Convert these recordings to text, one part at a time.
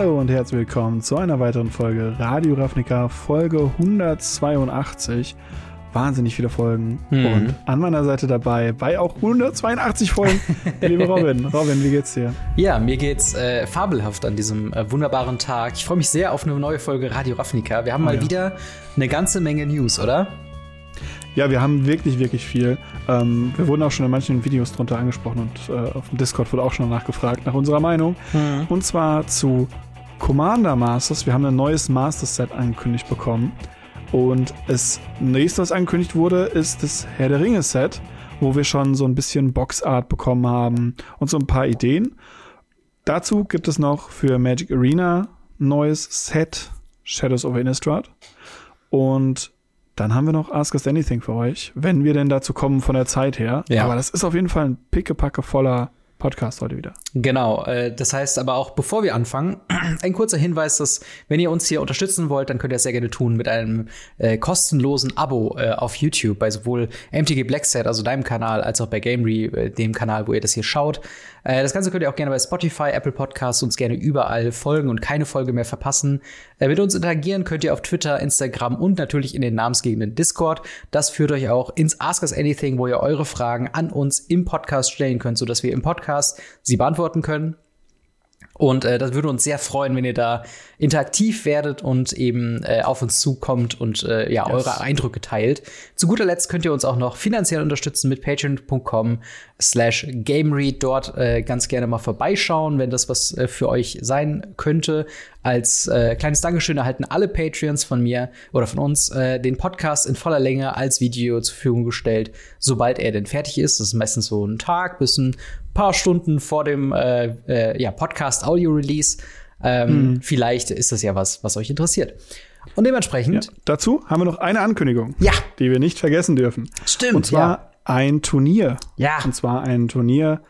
Hallo und herzlich willkommen zu einer weiteren Folge Radio Ravnica, Folge 182. Wahnsinnig viele Folgen. Mhm. Und an meiner Seite dabei, bei auch 182 Folgen, liebe Robin. Robin, wie geht's dir? Ja, mir geht's äh, fabelhaft an diesem äh, wunderbaren Tag. Ich freue mich sehr auf eine neue Folge Radio Ravnica. Wir haben Oh mal ja. wieder eine ganze Menge News, oder? Ja, wir haben wirklich, wirklich viel. Ähm, wir wurden auch schon in manchen Videos drunter angesprochen und äh, auf dem Discord wurde auch schon nachgefragt nach unserer Meinung. Und zwar zu Commander Masters. Wir haben ein neues Master Set angekündigt bekommen. Und das nächste, was angekündigt wurde, ist das Herr der Ringe Set, wo wir schon so ein bisschen Boxart bekommen haben und so ein paar Ideen. Dazu gibt es noch für Magic Arena ein neues Set, Shadows over Innistrad. Und dann haben wir noch Ask Us Anything für euch, wenn wir denn dazu kommen von der Zeit her. Ja. Aber das ist auf jeden Fall ein pickepacke voller Podcast heute wieder. Genau, äh, das heißt aber auch, bevor wir anfangen, ein kurzer Hinweis, dass wenn ihr uns hier unterstützen wollt, dann könnt ihr das sehr gerne tun mit einem äh, kostenlosen Abo äh, auf YouTube bei sowohl MTG Blackset, also deinem Kanal, als auch bei Gamery, äh, dem Kanal, wo ihr das hier schaut. Äh, das Ganze könnt ihr auch gerne bei Spotify, Apple Podcasts uns gerne überall folgen und keine Folge mehr verpassen. Äh, mit uns interagieren könnt ihr auf Twitter, Instagram und natürlich in den namensgebenden Discord. Das führt euch auch ins Ask Us Anything, wo ihr eure Fragen an uns im Podcast stellen könnt, sodass wir im Podcast sie beantworten können. Und äh, das würde uns sehr freuen, wenn ihr da interaktiv werdet und eben äh, auf uns zukommt und äh, ja, Yes. eure Eindrücke teilt. Zu guter Letzt könnt ihr uns auch noch finanziell unterstützen mit patreon.com slash gameread. Dort äh, ganz gerne mal vorbeischauen, wenn das was äh, für euch sein könnte. Als äh, kleines Dankeschön erhalten alle Patreons von mir oder von uns äh, den Podcast in voller Länge als Video zur Verfügung gestellt, sobald er denn fertig ist. Das ist meistens so ein Tag bis ein paar Stunden vor dem äh, äh, ja, Podcast-Audio-Release. Ähm, Vielleicht ist das ja was, was euch interessiert. Und dementsprechend, Dazu haben wir noch eine Ankündigung, Ja. die wir nicht vergessen dürfen. Stimmt, Und zwar ja. ein Turnier. Ja. Und zwar ein Turnier,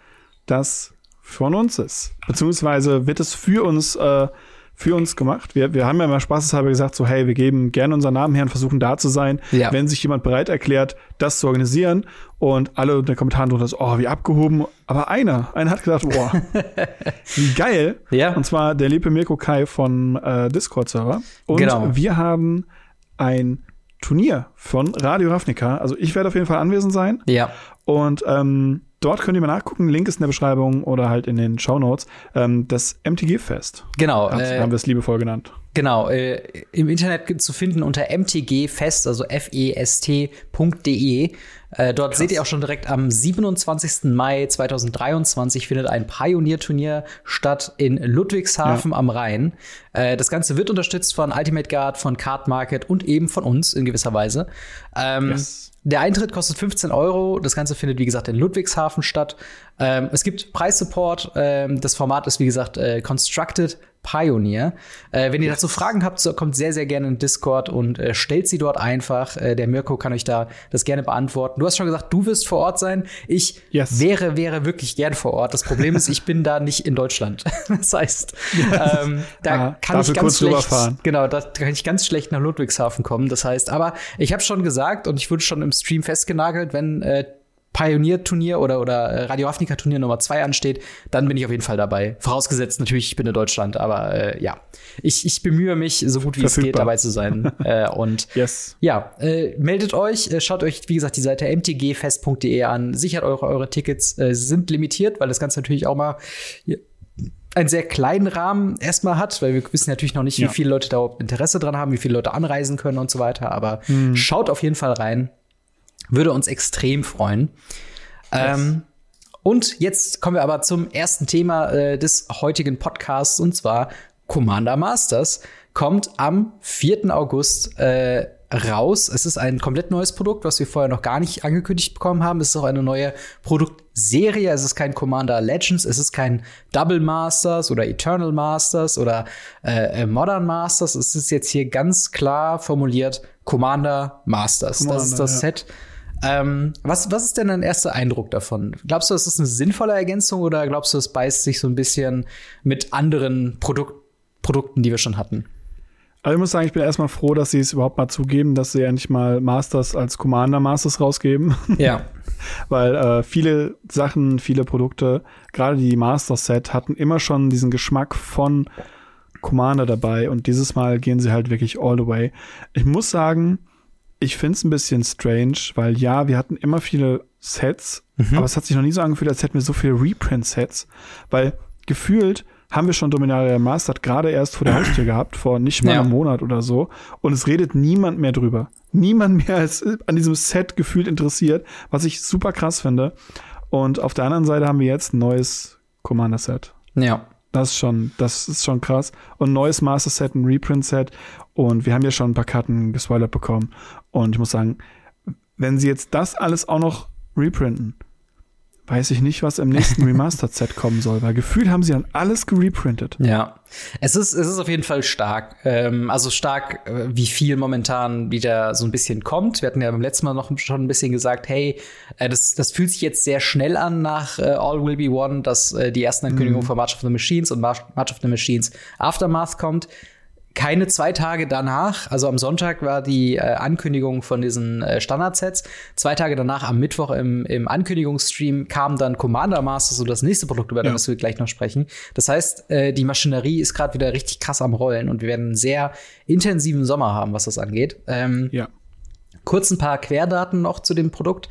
das von uns ist. Beziehungsweise wird es für uns, äh, für uns gemacht. Wir, wir haben ja mal spaßeshalber gesagt, so, hey, wir geben gerne unseren Namen her und versuchen da zu sein, Ja. wenn sich jemand bereit erklärt, das zu organisieren. Und alle in den Kommentaren drunter so, oh, wie abgehoben. Aber einer, einer hat gesagt, boah, wie geil. Ja. Und zwar der liebe Mirko Kai von äh, Discord-Server. Und Genau. wir haben ein Turnier von Radio Ravnica. Also ich werde auf jeden Fall anwesend sein. ja, Und ähm, dort könnt ihr mal nachgucken. Link ist in der Beschreibung oder halt in den Shownotes. Ähm, das MTG-Fest. genau. Hat- Äh, haben wir es liebevoll genannt. Genau, äh, im Internet zu finden unter mtgfest, also fest.de. Äh, dort seht ihr auch schon direkt am 27. Mai 2023 findet ein Pionierturnier statt in Ludwigshafen am Rhein. Äh, das Ganze wird unterstützt von Ultimate Guard, von Card Market und eben von uns in gewisser Weise. Ähm, Yes. Der Eintritt kostet 15 Euro. Das Ganze findet, wie gesagt, in Ludwigshafen statt. Ähm, es gibt Preissupport. Ähm, das Format ist, wie gesagt, äh, Constructed Pioneer. Äh, wenn ihr dazu Fragen habt, so kommt sehr, sehr gerne in Discord und äh, stellt sie dort einfach. Äh, der Mirko kann euch da das gerne beantworten. Du hast schon gesagt, du wirst vor Ort sein. Ich Yes. wäre, wäre wirklich gern vor Ort. Das Problem ist, ich bin da nicht in Deutschland. das heißt, ähm, da Ah, kann ich ganz schlecht, genau, da kann ich ganz schlecht nach Ludwigshafen kommen. Das heißt, aber ich habe schon gesagt und ich wurde schon im Stream festgenagelt, wenn äh, Pioneer-Turnier oder, oder äh, Radio Afrika-Turnier Nummer zwei ansteht, dann bin ich auf jeden Fall dabei. Vorausgesetzt natürlich, ich bin in Deutschland, aber äh, ja, ich, ich bemühe mich, so gut wie es geht, Verfügbar. dabei zu sein. äh, und Yes. ja, äh, meldet euch, äh, schaut euch, wie gesagt, die Seite mtgfest.de an, sichert eure, eure Tickets, äh, sind limitiert, weil das Ganze natürlich auch mal einen sehr kleinen Rahmen erstmal hat, weil wir wissen natürlich noch nicht, Ja. wie viele Leute da überhaupt Interesse dran haben, wie viele Leute anreisen können und so weiter, aber schaut auf jeden Fall rein. Würde uns extrem freuen. Ähm, und jetzt kommen wir aber zum ersten Thema äh, des heutigen Podcasts und zwar Commander Masters kommt am 4. August äh, raus. Es ist ein komplett neues Produkt, was wir vorher noch gar nicht angekündigt bekommen haben. Es ist auch eine neue Produktserie. Es ist kein Commander Legends, es ist kein Double Masters oder Eternal Masters oder äh, äh, Modern Masters. Es ist jetzt hier ganz klar formuliert Commander Masters. das ist Commander, das ja. Set. Ähm, was, was ist denn dein erster Eindruck davon? Glaubst du, das ist eine sinnvolle Ergänzung oder glaubst du, es beißt sich so ein bisschen mit anderen Produk Produkten, die wir schon hatten? Also ich muss sagen, ich bin erstmal froh, dass sie es überhaupt mal zugeben, dass sie endlich mal Masters als Commander Masters rausgeben. Ja. Weil äh, viele Sachen, viele Produkte, gerade die Master Set, hatten immer schon diesen Geschmack von Commander dabei und dieses Mal gehen sie halt wirklich all the way. Ich muss sagen, ich finde es ein bisschen strange, weil ja, wir hatten immer viele Sets, mhm. aber es hat sich noch nie so angefühlt, als hätten wir so viele Reprint-Sets, weil gefühlt haben wir schon Dominaria Mastered gerade erst vor der Haustür gehabt, vor nicht mal ja. einem Monat oder so. Und es redet niemand mehr drüber. Niemand mehr ist an diesem Set gefühlt interessiert, was ich super krass finde. Und auf der anderen Seite haben wir jetzt ein neues Commander-Set. Ja. Das ist schon, das ist schon krass. Und ein neues Master-Set, ein Reprint-Set. Und wir haben ja schon ein paar Karten gespoilert bekommen. Und ich muss sagen, wenn sie jetzt das alles auch noch reprinten, weiß ich nicht, was im nächsten Remastered-Set kommen soll, weil gefühlt haben sie dann alles gereprintet. Ja. Es ist, es ist auf jeden Fall stark. Ähm, also stark, äh, wie viel momentan wieder so ein bisschen kommt. Wir hatten ja beim letzten Mal noch schon ein bisschen gesagt, hey, äh, das, das fühlt sich jetzt sehr schnell an nach äh, All Will Be One, dass äh, die ersten Ankündigungen mhm. von March of the Machines und March, March of the Machines Aftermath kommt keine zwei Tage danach, also am Sonntag war die äh, Ankündigung von diesen äh, Standardsets. Zwei Tage danach, am Mittwoch im, im Ankündigungsstream, kam dann Commander Master, so das nächste Produkt, über ja. das wir gleich noch sprechen. Das heißt, äh, die Maschinerie ist gerade wieder richtig krass am Rollen und wir werden einen sehr intensiven Sommer haben, was das angeht. Ähm, ja. Kurz ein paar Querdaten noch zu dem Produkt.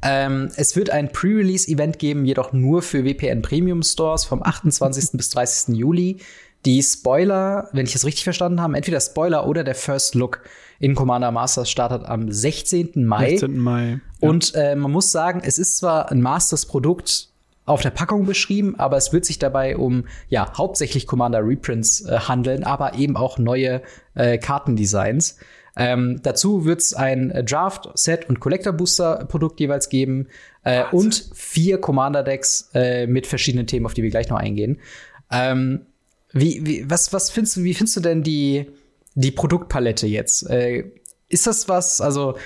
Ähm, es wird ein Pre-Release-Event geben, jedoch nur für WPN Premium Stores vom 28. bis 30. Juli. Die Spoiler, wenn ich es richtig verstanden habe, entweder Spoiler oder der First Look in Commander Masters startet am 16. Mai. 16. Mai. Ja. Und äh, man muss sagen, es ist zwar ein Masters-Produkt auf der Packung beschrieben, aber es wird sich dabei um ja hauptsächlich Commander Reprints äh, handeln, aber eben auch neue äh, Kartendesigns. Ähm, dazu wird es ein Draft, Set und Collector Booster Produkt jeweils geben äh, und vier Commander Decks äh, mit verschiedenen Themen, auf die wir gleich noch eingehen. Ähm, wie, wie, was, was findest du, wie findest du denn die, die Produktpalette jetzt? Äh, ist das was, also,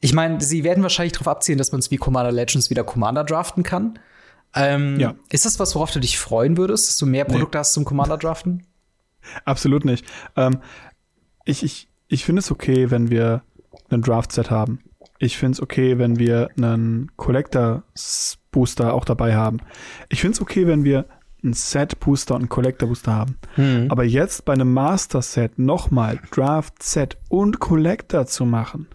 ich meine, sie werden wahrscheinlich darauf abzielen, dass man es wie Commander Legends wieder Commander draften kann. Ähm, ja. Ist das was, worauf du dich freuen würdest, dass du mehr Produkte nee. hast zum Commander draften? Absolut nicht. Ähm, ich ich, ich finde es okay, wenn wir einen Draft-Set haben. Ich finde es okay, wenn wir einen Collector-Booster auch dabei haben. Ich finde es okay, wenn wir ein Set-Booster und ein Collector-Booster haben. Mhm. Aber jetzt bei einem Master-Set nochmal Draft-Set und Collector zu machen,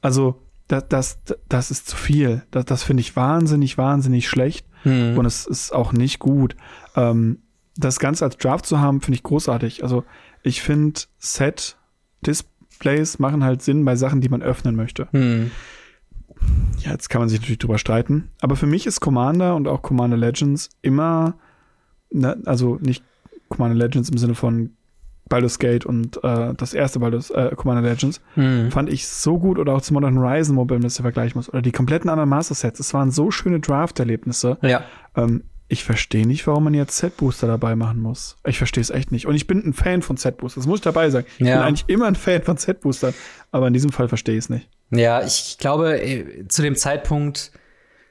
also das, das, das ist zu viel. Das, das finde ich wahnsinnig, wahnsinnig schlecht. Mhm. Und es ist auch nicht gut. Ähm, das Ganze als Draft zu haben, finde ich großartig. Also ich finde Set-Displays machen halt Sinn bei Sachen, die man öffnen möchte. Mhm. Ja, jetzt kann man sich natürlich drüber streiten. Aber für mich ist Commander und auch Commander Legends immer ne, also nicht Commander Legends im Sinne von Baldur's Gate und äh, das erste Baldur's äh, Commander Legends mhm. fand ich so gut oder auch zu Modern Horizon, wo man das vergleichen muss oder die kompletten anderen Master Sets. Es waren so schöne Draft-Erlebnisse. Ja. Ähm, ich verstehe nicht, warum man jetzt Set-Booster dabei machen muss. Ich verstehe es echt nicht. Und ich bin ein Fan von Set-Boosters. Das muss ich dabei sagen. Ich ja. bin eigentlich immer ein Fan von Set-Boostern. Aber in diesem Fall verstehe ich es nicht. Ja, ich glaube, äh, zu dem Zeitpunkt,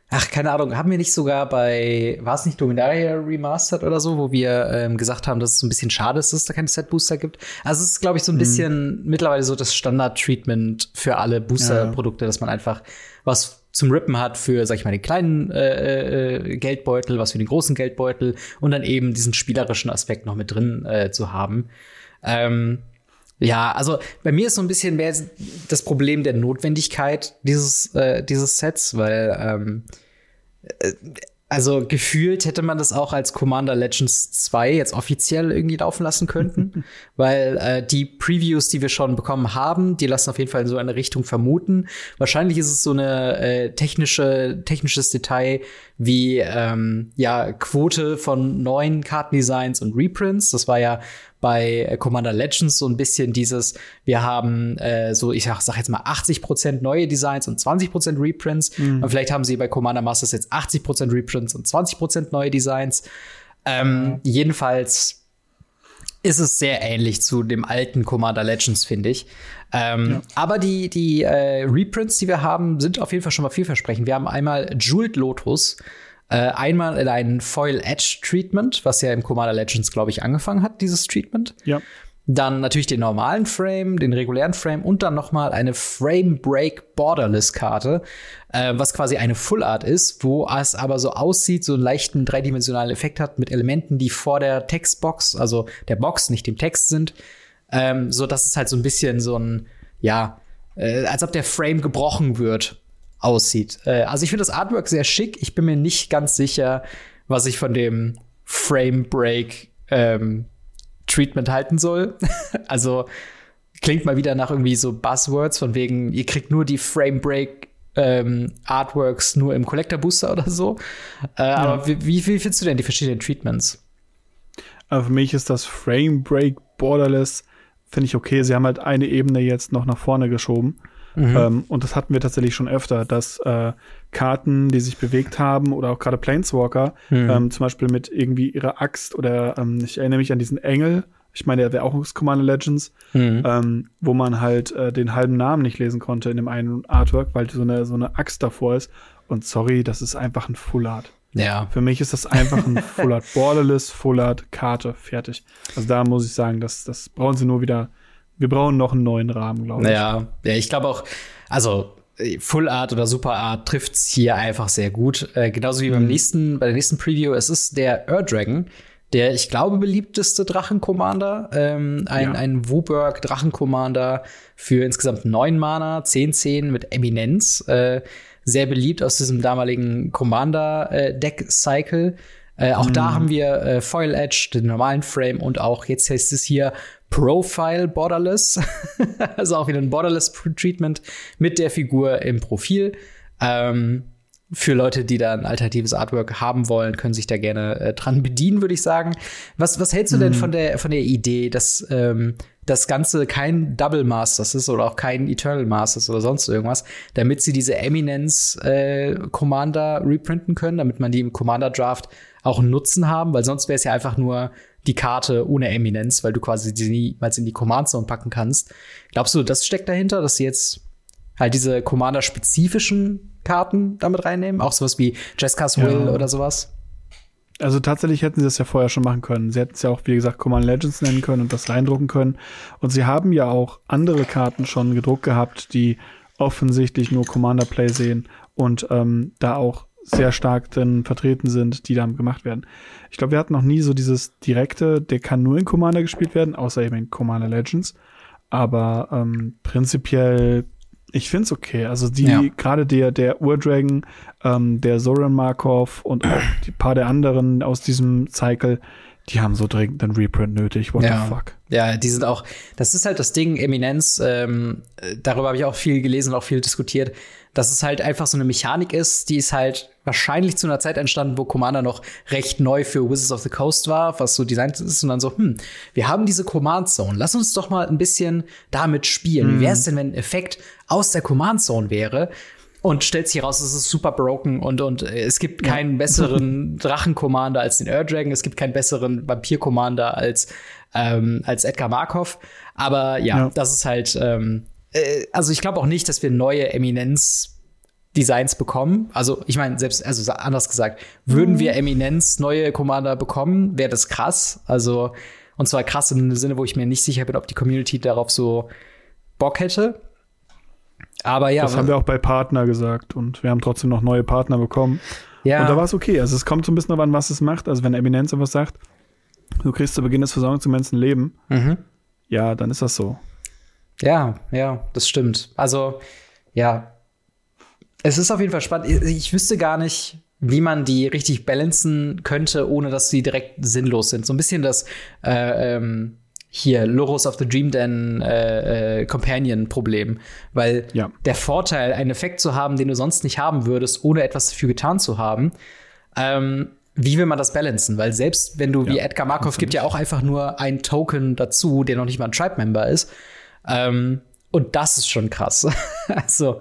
Ach, keine Ahnung, haben wir nicht sogar bei, war es nicht Dominaria Remastered oder so, wo wir ähm, gesagt haben, dass es ein bisschen schade ist, dass es da keine Set-Booster gibt? Also es ist, glaube ich, so ein mhm. bisschen mittlerweile so das Standard-Treatment für alle Booster-Produkte, ja. dass man einfach was zum Rippen hat für, sag ich mal, den kleinen äh, äh, Geldbeutel, was für den großen Geldbeutel und dann eben diesen spielerischen Aspekt noch mit drin äh, zu haben. Ähm, ja, also bei mir ist so ein bisschen mehr das Problem der Notwendigkeit dieses, äh, dieses Sets, weil ähm, äh, also gefühlt hätte man das auch als Commander Legends 2 jetzt offiziell irgendwie laufen lassen könnten, weil äh, die Previews, die wir schon bekommen haben, die lassen auf jeden Fall in so eine Richtung vermuten. Wahrscheinlich ist es so eine äh, technische technisches Detail wie ähm, ja Quote von neuen Kartendesigns und Reprints. Das war ja bei Commander Legends so ein bisschen dieses, wir haben äh, so, ich sag, sag jetzt mal 80% neue Designs und 20% Reprints. Mhm. Und vielleicht haben sie bei Commander Masters jetzt 80% Reprints und 20% neue Designs. Ähm, jedenfalls ist es sehr ähnlich zu dem alten Commander Legends, finde ich. Ähm, ja. Aber die, die äh, Reprints, die wir haben, sind auf jeden Fall schon mal vielversprechend. Wir haben einmal Jeweled Lotus, äh, einmal in ein Foil Edge Treatment, was ja im Commander Legends, glaube ich, angefangen hat, dieses Treatment. Ja. dann natürlich den normalen Frame, den regulären Frame und dann noch mal eine Frame Break Borderless Karte, äh, was quasi eine Full Art ist, wo es aber so aussieht, so einen leichten dreidimensionalen Effekt hat mit Elementen, die vor der Textbox, also der Box, nicht dem Text sind, ähm, so dass es halt so ein bisschen so ein ja, äh, als ob der Frame gebrochen wird aussieht. Äh, also ich finde das Artwork sehr schick. Ich bin mir nicht ganz sicher, was ich von dem Frame Break ähm, Treatment halten soll. also klingt mal wieder nach irgendwie so Buzzwords von wegen, ihr kriegt nur die Frame Break ähm, Artworks nur im Collector Booster oder so. Äh, ja. Aber wie, wie, wie findest du denn die verschiedenen Treatments? Also für mich ist das Frame Break Borderless, finde ich okay. Sie haben halt eine Ebene jetzt noch nach vorne geschoben. Mhm. Ähm, und das hatten wir tatsächlich schon öfter, dass äh, Karten, die sich bewegt haben oder auch gerade Planeswalker, mhm. ähm, zum Beispiel mit irgendwie ihrer Axt oder ähm, ich erinnere mich an diesen Engel, ich meine, der wäre auch aus Commander Legends, mhm. ähm, wo man halt äh, den halben Namen nicht lesen konnte in dem einen Artwork, weil so eine, so eine Axt davor ist. Und sorry, das ist einfach ein Full Art. Ja. Für mich ist das einfach ein Full Art Borderless, Full Art Karte, fertig. Also da muss ich sagen, das, das brauchen sie nur wieder wir brauchen noch einen neuen Rahmen, glaube ich. Ja, ja ich glaube auch, also Full Art oder Super Art trifft's hier einfach sehr gut. Äh, genauso wie beim mhm. nächsten, bei der nächsten Preview. Es ist der Ur Dragon, der, ich glaube, beliebteste Drachen-Commander. Ähm, ein, ja. ein Wooburg Drachen-Commander für insgesamt neun Mana, 10-10 mit Eminenz. Äh, sehr beliebt aus diesem damaligen Commander-Deck-Cycle. Äh, auch mhm. da haben wir äh, Foil Edge, den normalen Frame und auch jetzt heißt es hier Profile Borderless. also auch wieder ein Borderless Treatment mit der Figur im Profil. Ähm, für Leute, die da ein alternatives Artwork haben wollen, können sich da gerne äh, dran bedienen, würde ich sagen. Was, was hältst du denn mhm. von der, von der Idee, dass ähm, das Ganze kein Double Masters ist oder auch kein Eternal Masters oder sonst irgendwas, damit sie diese Eminence äh, Commander reprinten können, damit man die im Commander Draft auch einen Nutzen haben, weil sonst wäre es ja einfach nur die Karte ohne Eminenz, weil du quasi die niemals in die Command Zone packen kannst. Glaubst du, das steckt dahinter, dass sie jetzt halt diese Commander-spezifischen Karten damit reinnehmen? Auch sowas wie Jessica's Will ja. oder sowas? Also tatsächlich hätten sie das ja vorher schon machen können. Sie hätten es ja auch, wie gesagt, Command Legends nennen können und das reindrucken können. Und sie haben ja auch andere Karten schon gedruckt gehabt, die offensichtlich nur Commander Play sehen und ähm, da auch sehr stark drin vertreten sind, die da gemacht werden. Ich glaube, wir hatten noch nie so dieses direkte, der kann nur in Commander gespielt werden, außer eben in Commander Legends. Aber ähm, prinzipiell, ich find's okay. Also die, ja. gerade der, der Urdragon, ähm, der Zoran Markov und auch die paar der anderen aus diesem Cycle, die haben so dringend einen Reprint nötig. What ja. the fuck? Ja, die sind auch, das ist halt das Ding, Eminenz, ähm, darüber habe ich auch viel gelesen und auch viel diskutiert dass es halt einfach so eine Mechanik ist, die ist halt wahrscheinlich zu einer Zeit entstanden, wo Commander noch recht neu für Wizards of the Coast war, was so designt ist und dann so, hm, wir haben diese Command Zone, lass uns doch mal ein bisschen damit spielen. Mhm. Wie wäre es denn, wenn ein Effekt aus der Command Zone wäre? Und stellt sich heraus, es ist super broken und, und es gibt keinen ja. besseren Drachen-Commander als den Ur Dragon, es gibt keinen besseren Vampir-Commander als, ähm, als Edgar Markov. Aber ja, ja. das ist halt, ähm, äh, also ich glaube auch nicht, dass wir neue Eminenz Designs bekommen. Also, ich meine, selbst, also anders gesagt, würden mhm. wir Eminenz neue Commander bekommen, wäre das krass. Also, und zwar krass im Sinne, wo ich mir nicht sicher bin, ob die Community darauf so Bock hätte. Aber ja. Das haben wir auch bei Partner gesagt und wir haben trotzdem noch neue Partner bekommen. Ja. Und da war es okay. Also, es kommt so ein bisschen darauf an, was es macht. Also, wenn Eminenz etwas sagt, du kriegst zu Beginn des Versorgungsmoments ein Leben, mhm. ja, dann ist das so. Ja, ja, das stimmt. Also, ja. Es ist auf jeden Fall spannend. Ich wüsste gar nicht, wie man die richtig balancen könnte, ohne dass sie direkt sinnlos sind. So ein bisschen das äh, ähm, hier Loros of the Dream Den äh, äh, Companion Problem, weil ja. der Vorteil, einen Effekt zu haben, den du sonst nicht haben würdest, ohne etwas dafür getan zu haben, ähm, wie will man das balancen? Weil selbst wenn du ja, wie Edgar Markov gibt ja auch einfach nur ein Token dazu, der noch nicht mal ein Tribe-Member ist. Ähm, und das ist schon krass. also,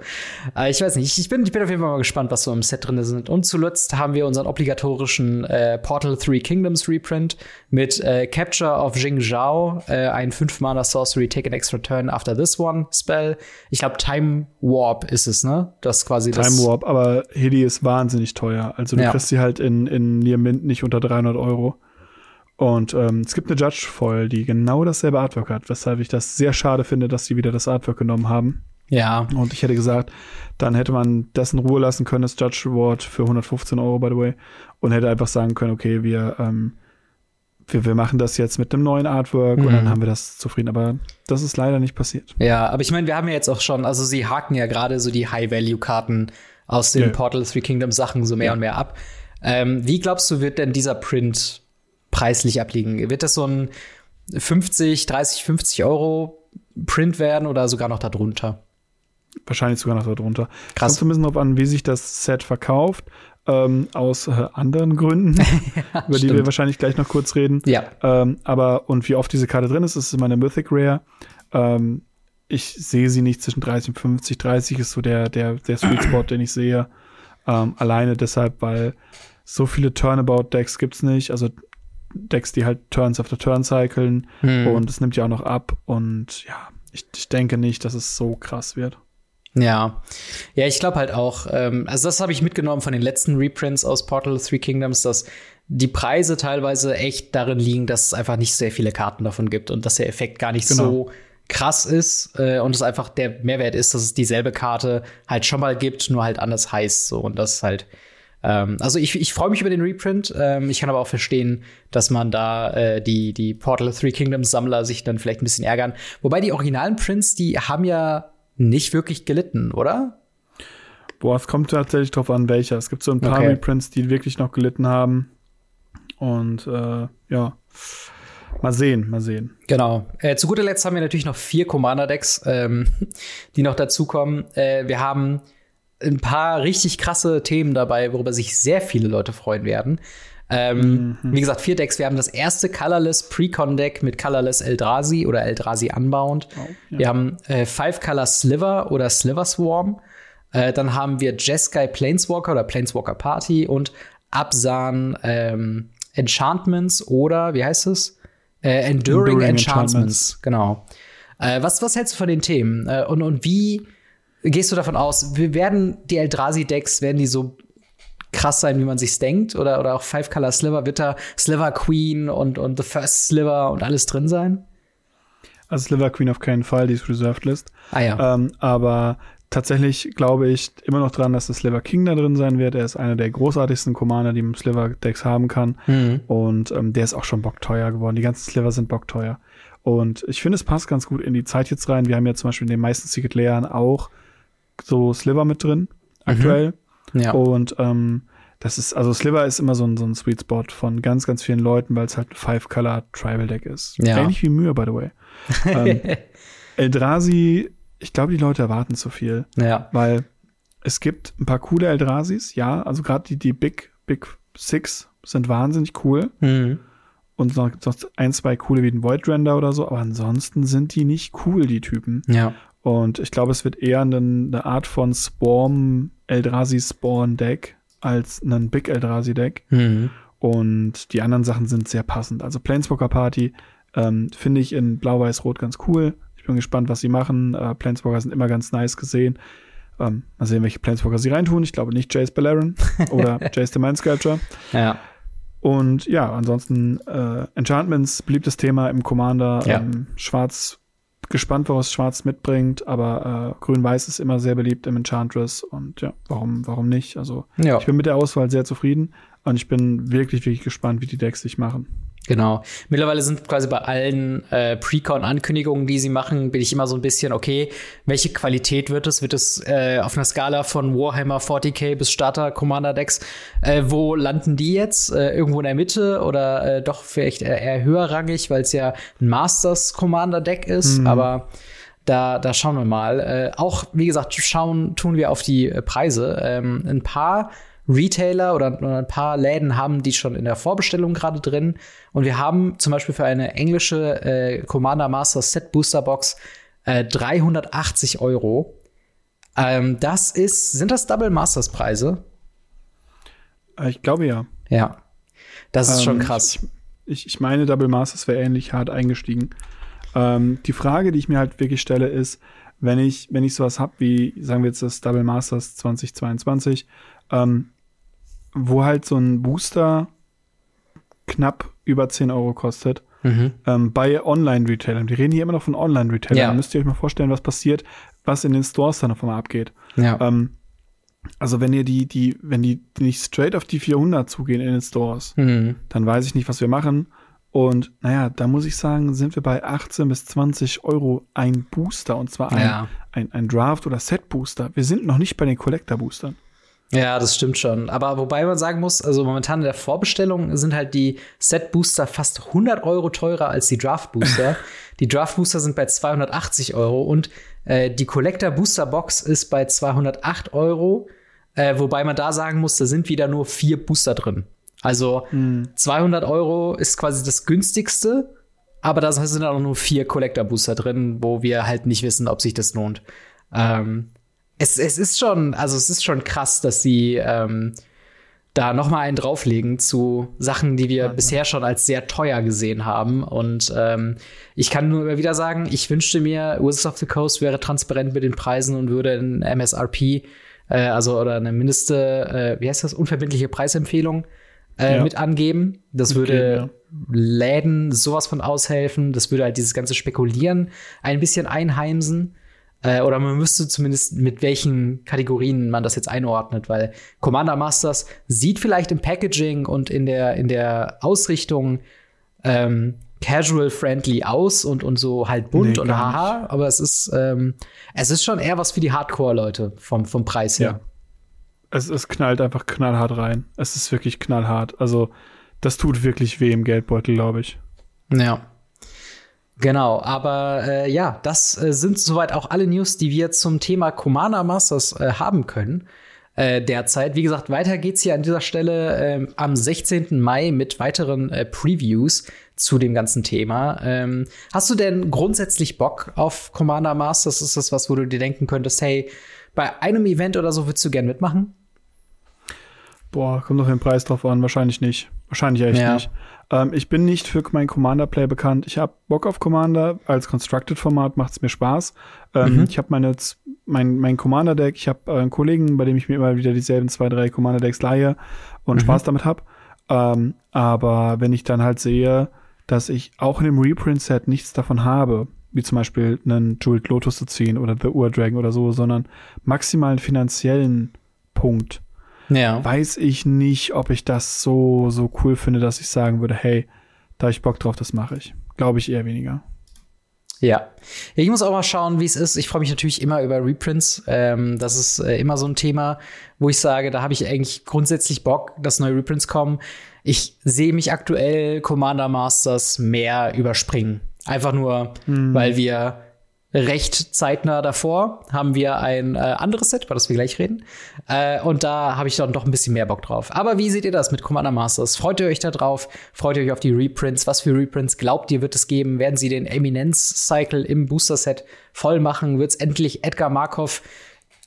äh, ich weiß nicht, ich bin, ich bin auf jeden Fall mal gespannt, was so im Set drin sind. Und zuletzt haben wir unseren obligatorischen äh, Portal Three Kingdoms Reprint mit äh, Capture of Jing Zhao, äh, ein 5-Mana Sorcery, take an extra turn after this one Spell. Ich glaube, Time Warp ist es, ne? Das quasi Time das Warp, aber Hedi ist wahnsinnig teuer. Also, du ja. kriegst sie halt in, in Mint nicht unter 300 Euro. Und ähm, es gibt eine Judge-Foil, die genau dasselbe Artwork hat, weshalb ich das sehr schade finde, dass sie wieder das Artwork genommen haben. Ja. Und ich hätte gesagt, dann hätte man das in Ruhe lassen können, das Judge Award für 115 Euro, by the way, und hätte einfach sagen können, okay, wir, ähm, wir, wir machen das jetzt mit einem neuen Artwork Mhm. und dann haben wir das zufrieden. Aber das ist leider nicht passiert. Ja, aber ich meine, wir haben ja jetzt auch schon, also sie haken ja gerade so die High-Value-Karten aus den Ja. Portal Three Kingdoms Sachen so mehr Ja. und mehr ab. Ähm, wie glaubst du, wird denn dieser Print preislich abliegen? Wird das so ein 50, 30, 50 Euro Print werden oder sogar noch darunter? Wahrscheinlich sogar noch darunter. Krass. Kommt so ein bisschen drauf an, wie sich das Set verkauft. Ähm, aus äh, anderen Gründen, über die wir wahrscheinlich gleich noch kurz reden. Ja. Ähm, aber und wie oft diese Karte drin ist, ist immer eine Mythic Rare. Ähm, ich sehe sie nicht zwischen 30 und 50. 30 ist so der, der, der Sweet Spot, den ich sehe. Ähm, alleine deshalb, weil so viele Turnabout-Decks gibt's nicht. Also Decks, die halt Turns after Turn cyclen. Hm. Und es nimmt ja auch noch ab. Und ja, ich, ich denke nicht, dass es so krass wird. Ja, ja, ich glaube halt auch. Ähm, also das habe ich mitgenommen von den letzten Reprints aus Portal Three Kingdoms, dass die Preise teilweise echt darin liegen, dass es einfach nicht sehr viele Karten davon gibt und dass der Effekt gar nicht Genau. so krass ist äh, und es einfach der Mehrwert ist, dass es dieselbe Karte halt schon mal gibt, nur halt anders heißt so und das ist halt ähm, also ich, ich freue mich über den Reprint. Ähm, ich kann aber auch verstehen, dass man da äh, die, die Portal Three Kingdoms Sammler sich dann vielleicht ein bisschen ärgern. Wobei die originalen Prints, die haben ja nicht wirklich gelitten, oder? Boah, es kommt tatsächlich drauf an, welcher. Es gibt so ein paar Okay. Reprints, die wirklich noch gelitten haben. Und äh, ja, mal sehen, mal sehen. Genau. Äh, zu guter Letzt haben wir natürlich noch vier Commander-Decks, ähm, die noch dazukommen. Äh, wir haben ein paar richtig krasse Themen dabei, worüber sich sehr viele Leute freuen werden. Ähm, Wie gesagt, vier Decks. Wir haben das erste Colorless Precon-Deck mit Colorless Eldrazi oder Eldrazi Unbound. ja. Wir haben äh, Five Color Sliver oder Sliver Swarm. Äh, dann haben wir Jeskai Planeswalker oder Planeswalker Party und Absan ähm, Enchantments oder wie heißt es? Äh, Enduring, Enduring Enchantments. Enchantments. Genau. Äh, was, was hältst du von den Themen? Äh, und, und wie gehst du davon aus? Wir werden die Eldrazi-Decks, werden die so krass sein, wie man sich denkt? Oder, oder auch Five Color Sliver, wird da Sliver Queen und, und The First Sliver und alles drin sein? Also Sliver Queen auf keinen Fall, die ist Reserved List. Ah ja. Ähm, aber tatsächlich glaube ich immer noch dran, dass das Sliver King da drin sein wird. Er ist einer der großartigsten Commander, die man im Sliver-Decks haben kann. Mhm. Und ähm, der ist auch schon bockteuer geworden. Die ganzen Sliver sind bockteuer. Und ich finde, es passt ganz gut in die Zeit jetzt rein. Wir haben ja zum Beispiel in den meisten Secret Layern auch so Sliver mit drin, aktuell. Ja. Und ähm, das ist, also Sliver ist immer so ein, so ein Sweet Spot von ganz, ganz vielen Leuten, weil es halt ein Five-Color Tribal Deck ist. Ja. Ähnlich wie Mühe, by the way. ähm, Eldrazi, ich glaube, die Leute erwarten zu viel, ja. weil es gibt ein paar coole Eldrasis, ja, also gerade die, die Big, Big Six sind wahnsinnig cool. Mhm. Und noch, noch ein, zwei coole wie den Void Render oder so, aber ansonsten sind die nicht cool, die Typen. Ja. Und ich glaube, es wird eher eine, Art von Spawn, Eldrazi Spawn Deck als ein Big Eldrazi Deck. Mhm. Und die anderen Sachen sind sehr passend. Also Planeswalker Party ähm, finde ich in Blau-Weiß-Rot ganz cool. Ich bin gespannt, was sie machen. Äh, Planeswalker sind immer ganz nice gesehen. Ähm, mal sehen, welche Planeswalker sie reintun. Ich glaube nicht Jace Beleren oder Jace the Mind Sculpture. Ja. Und ja, ansonsten äh, Enchantments, beliebtes Thema im Commander. Ja. Ähm, Schwarz, gespannt, was Schwarz mitbringt, aber äh, Grün-Weiß ist immer sehr beliebt im Enchantress und ja, warum, warum nicht? Also Ja. ich bin mit der Auswahl sehr zufrieden und ich bin wirklich, wirklich gespannt, wie die Decks sich machen. Genau. Mittlerweile sind quasi bei allen äh, Precon-Ankündigungen, die sie machen, bin ich immer so ein bisschen, okay, welche Qualität wird es? Wird es äh, auf einer Skala von Warhammer 40k bis Starter Commander Decks? Äh, wo landen die jetzt? Äh, irgendwo in der Mitte oder äh, doch vielleicht eher, höherrangig, weil es ja ein Masters Commander Deck ist, aber da, da schauen wir mal. Äh, auch, wie gesagt, schauen tun wir auf die äh, Preise. Ähm, ein paar Retailer oder, oder ein paar Läden haben die schon in der Vorbestellung gerade drin. Und wir haben zum Beispiel für eine englische äh, Commander Master Set Booster Box äh, 380 Euro. Ähm, das ist, sind das Double Masters Preise? Äh, ich glaube ja. Ja. Das ist schon Ähm, krass. Ich, ich meine, Double Masters wäre ähnlich hart eingestiegen. Ähm, die Frage, die ich mir halt wirklich stelle, ist, wenn ich, wenn ich sowas hab wie, sagen wir jetzt das Double Masters 2022, ähm, wo halt so ein Booster knapp über 10 Euro kostet. Mhm. Ähm, bei Online-Retailern. Wir reden hier immer noch von Online-Retailern. Ja. Da müsst ihr euch mal vorstellen, was passiert, was in den Stores dann auf einmal abgeht. Ja. Ähm, also wenn ihr die, die, wenn die nicht straight auf die 400 zugehen in den Stores, mhm. dann weiß ich nicht, was wir machen. Und naja, da muss ich sagen, sind wir bei 18 bis 20 Euro ein Booster und zwar ein, ja. ein, ein Draft- oder Set-Booster. Wir sind noch nicht bei den Collector-Boostern. Ja, das stimmt schon. Aber wobei man sagen muss, also momentan in der Vorbestellung sind halt die Set-Booster fast 100 Euro teurer als die Draft-Booster. die Draft-Booster sind bei 280 Euro und äh, die Collector-Booster-Box ist bei 208 Euro. Äh, wobei man da sagen muss, da sind wieder nur vier Booster drin. Also mhm. 200 Euro ist quasi das günstigste, aber da sind auch nur vier Collector Booster drin, wo wir halt nicht wissen, ob sich das lohnt. Ähm, es, es ist schon, also es ist schon krass, dass sie ähm, da noch mal einen drauflegen zu Sachen, die wir ja, bisher schon als sehr teuer gesehen haben. Und ähm, ich kann nur immer wieder sagen, ich wünschte mir, Wizards of the Coast wäre transparent mit den Preisen und würde in MSRP, äh, also oder eine mindeste, äh, wie heißt das, unverbindliche Preisempfehlung äh, ja. mit angeben. Das mit würde. Läden sowas von aushelfen. Das würde halt dieses ganze Spekulieren ein bisschen einheimsen. Äh, oder man müsste zumindest mit welchen Kategorien man das jetzt einordnet, weil Commander Masters sieht vielleicht im Packaging und in der, in der Ausrichtung ähm, casual friendly aus und, und so halt bunt nee, und haha, aber es ist, ähm, es ist schon eher was für die Hardcore-Leute vom, vom Preis her. Ja es, es knallt einfach knallhart rein. Es ist wirklich knallhart. Also, das tut wirklich weh im Geldbeutel, glaube ich. Ja. Genau, aber äh, ja, das äh, sind soweit auch alle News, die wir zum Thema Commander Masters äh, haben können äh, derzeit. Wie gesagt, weiter geht's hier an dieser Stelle ähm, am 16. Mai mit weiteren äh, Previews zu dem ganzen Thema. Ähm, hast du denn grundsätzlich Bock auf Commander Masters? Ist das was, wo du dir denken könntest, hey, bei einem Event oder so würdest du gern mitmachen? Boah, kommt auf den Preis drauf an. Wahrscheinlich nicht. Wahrscheinlich echt ja. nicht. Ähm, ich bin nicht für mein Commander-Play bekannt. Ich habe Bock auf Commander. Als Constructed-Format macht es mir Spaß. Ähm, mhm. Ich habe meine, mein, mein Commander-Deck. Ich habe äh, einen Kollegen, bei dem ich mir immer wieder dieselben zwei, drei Commander-Decks leihe und mhm. Spaß damit habe. Ähm, aber wenn ich dann halt sehe, dass ich auch in dem Reprint-Set nichts davon habe, wie zum Beispiel einen Jeweled Lotus zu ziehen oder The Ur Dragon oder so, sondern maximalen finanziellen Punkt, ja. weiß ich nicht, ob ich das so, so cool finde, dass ich sagen würde, hey, da ich Bock drauf, das mache ich. Glaube ich eher weniger. Ja. Ich muss auch mal schauen, wie es ist. Ich freue mich natürlich immer über Reprints. Ähm, das ist äh, immer so ein Thema, wo ich sage, da habe ich eigentlich grundsätzlich Bock, dass neue Reprints kommen. Ich sehe mich aktuell Commander Masters mehr überspringen. Einfach nur, hm. weil wir recht zeitnah davor haben wir ein äh, anderes Set, über das wir gleich reden. Äh, und da habe ich dann doch ein bisschen mehr Bock drauf. Aber wie seht ihr das mit Commander Masters? Freut ihr euch da drauf? Freut ihr euch auf die Reprints? Was für Reprints glaubt ihr, wird es geben? Werden sie den Eminenz-Cycle im Booster-Set voll machen? Wird es endlich Edgar Markov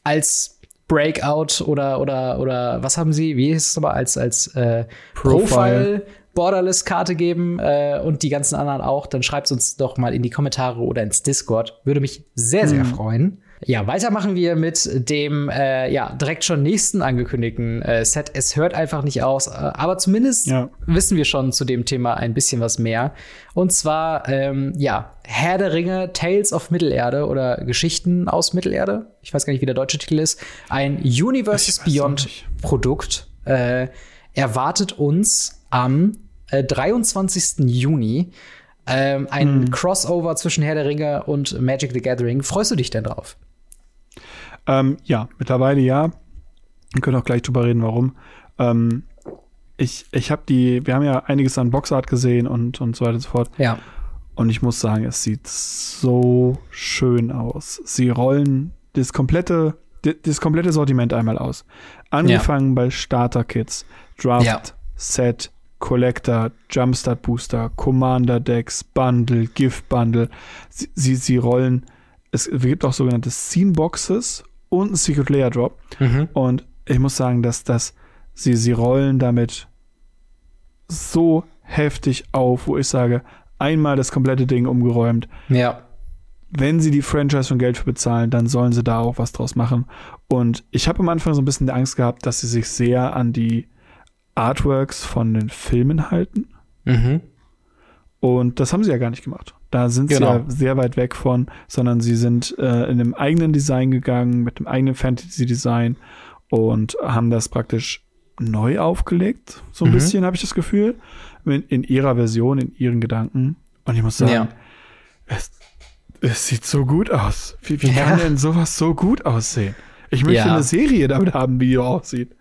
als Breakout oder oder oder was haben sie? Wie ist es aber als als äh, Profile, Profile Borderless-Karte geben äh, und die ganzen anderen auch, dann schreibt uns doch mal in die Kommentare oder ins Discord. Würde mich sehr, sehr mhm. freuen. Ja, weiter machen wir mit dem äh, ja direkt schon nächsten angekündigten äh, Set. Es hört einfach nicht aus, äh, aber zumindest ja. wissen wir schon zu dem Thema ein bisschen was mehr. Und zwar ähm, ja Herr der Ringe, Tales of Mittelerde oder Geschichten aus Mittelerde. Ich weiß gar nicht, wie der deutsche Titel ist. Ein Universes Beyond Produkt äh, erwartet uns am äh, 23. Juni. Ähm, ein hm. Crossover zwischen Herr der Ringe und Magic the Gathering. Freust du dich denn drauf? Ähm, ja, mittlerweile ja. Wir können auch gleich drüber reden, warum. Ähm, ich ich habe die, wir haben ja einiges an Boxart gesehen und, und so weiter und so fort. Ja. Und ich muss sagen, es sieht so schön aus. Sie rollen das komplette, das komplette Sortiment einmal aus. Angefangen ja. bei Starter Kits, Draft, ja. Set, Collector, Jumpstart Booster, Commander Decks, Bundle, Gift Bundle. Sie, sie, sie rollen, es gibt auch sogenannte Scene Boxes und ein Secret Layer Drop. Mhm. Und ich muss sagen, dass das, sie, sie rollen damit so heftig auf, wo ich sage, einmal das komplette Ding umgeräumt. Ja. Wenn sie die Franchise von Geld für bezahlen, dann sollen sie da auch was draus machen. Und ich habe am Anfang so ein bisschen die Angst gehabt, dass sie sich sehr an die Artworks von den Filmen halten. Mhm. Und das haben sie ja gar nicht gemacht. Da sind genau. sie ja sehr weit weg von, sondern sie sind äh, in einem eigenen Design gegangen, mit einem eigenen Fantasy-Design und haben das praktisch neu aufgelegt. So ein mhm. bisschen habe ich das Gefühl. In, in, ihrer Version, in ihren Gedanken. Und ich muss sagen, ja. es, es, sieht so gut aus. Wie, wie ja. kann denn sowas so gut aussehen? Ich möchte ja. eine Serie damit haben, wie die aussieht.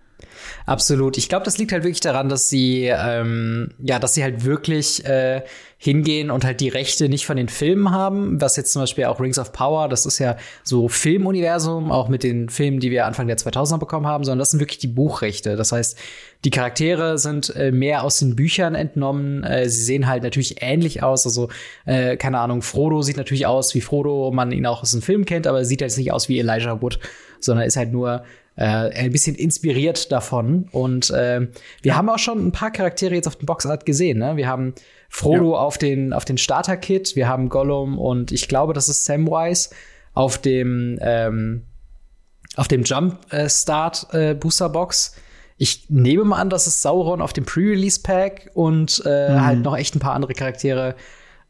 Absolut. Ich glaube, das liegt halt wirklich daran, dass sie, ähm, ja, dass sie halt wirklich äh, hingehen und halt die Rechte nicht von den Filmen haben, was jetzt zum Beispiel auch Rings of Power, das ist ja so Filmuniversum, auch mit den Filmen, die wir Anfang der 2000er bekommen haben, sondern das sind wirklich die Buchrechte. Das heißt, die Charaktere sind äh, mehr aus den Büchern entnommen. Äh, sie sehen halt natürlich ähnlich aus. Also, äh, keine Ahnung, Frodo sieht natürlich aus wie Frodo, man ihn auch aus dem Film kennt, aber er sieht jetzt nicht aus wie Elijah Wood, sondern ist halt nur äh, ein bisschen inspiriert davon. Und äh, wir haben auch schon ein paar Charaktere jetzt auf dem Boxart gesehen. Ne? Wir haben Frodo ja. auf den, auf den Starter-Kit, wir haben Gollum und ich glaube, das ist Samwise auf dem, ähm, auf dem Jump-Start-Booster-Box. Äh, ich nehme mal an, das ist Sauron auf dem Pre-Release-Pack und äh, mhm. halt noch echt ein paar andere Charaktere.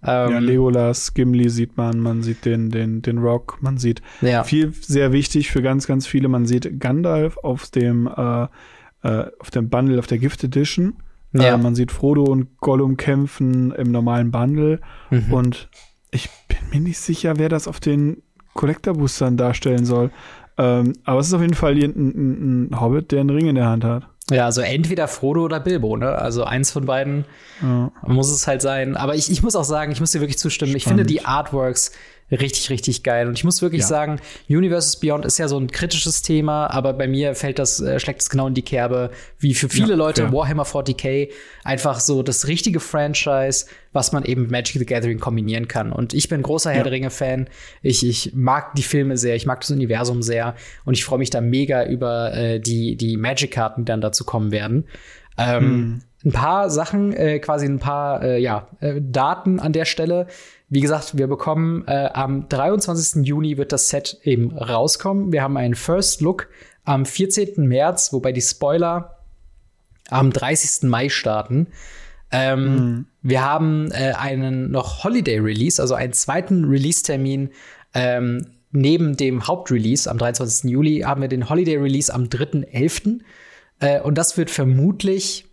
Ähm, ja, Legolas, Gimli sieht man, man sieht den, den, den Rock, man sieht ja. viel sehr wichtig für ganz, ganz viele. Man sieht Gandalf auf dem, äh, äh, auf dem Bundle, auf der Gift Edition. Ja. Äh, man sieht Frodo und Gollum kämpfen im normalen Bundle. Mhm. Und ich bin mir nicht sicher, wer das auf den Collector-Boostern darstellen soll. Ähm, aber es ist auf jeden Fall ein, ein, ein, Hobbit, der einen Ring in der Hand hat. Ja, also entweder Frodo oder Bilbo, ne? Also eins von beiden ja. muss es halt sein. Aber ich, ich muss auch sagen, ich muss dir wirklich zustimmen. Spannend. Ich finde die Artworks richtig, richtig geil. Und ich muss wirklich ja. sagen, Universes Beyond ist ja so ein kritisches Thema, aber bei mir fällt das, äh, schlägt es genau in die Kerbe, wie für viele ja, Leute ja. Warhammer 40k einfach so das richtige Franchise, was man eben mit Magic the Gathering kombinieren kann. Und ich bin großer Herr der Ringe-Fan. Ich, ich mag die Filme sehr, ich mag das Universum sehr und ich freue mich da mega über äh, die, die Magic-Karten, die dann dazu kommen werden. Ähm, hm. Ein paar Sachen, äh, quasi ein paar äh, ja, äh, Daten an der Stelle. Wie gesagt, wir bekommen äh, am 23. Juni wird das Set eben rauskommen. Wir haben einen First Look am 14. März, wobei die Spoiler am 30. Mai starten. Ähm, mhm. Wir haben äh, einen noch Holiday Release, also einen zweiten Release-Termin. Ähm, neben dem Hauptrelease am 23. Juli haben wir den Holiday Release am 3.11. Äh, und das wird vermutlich,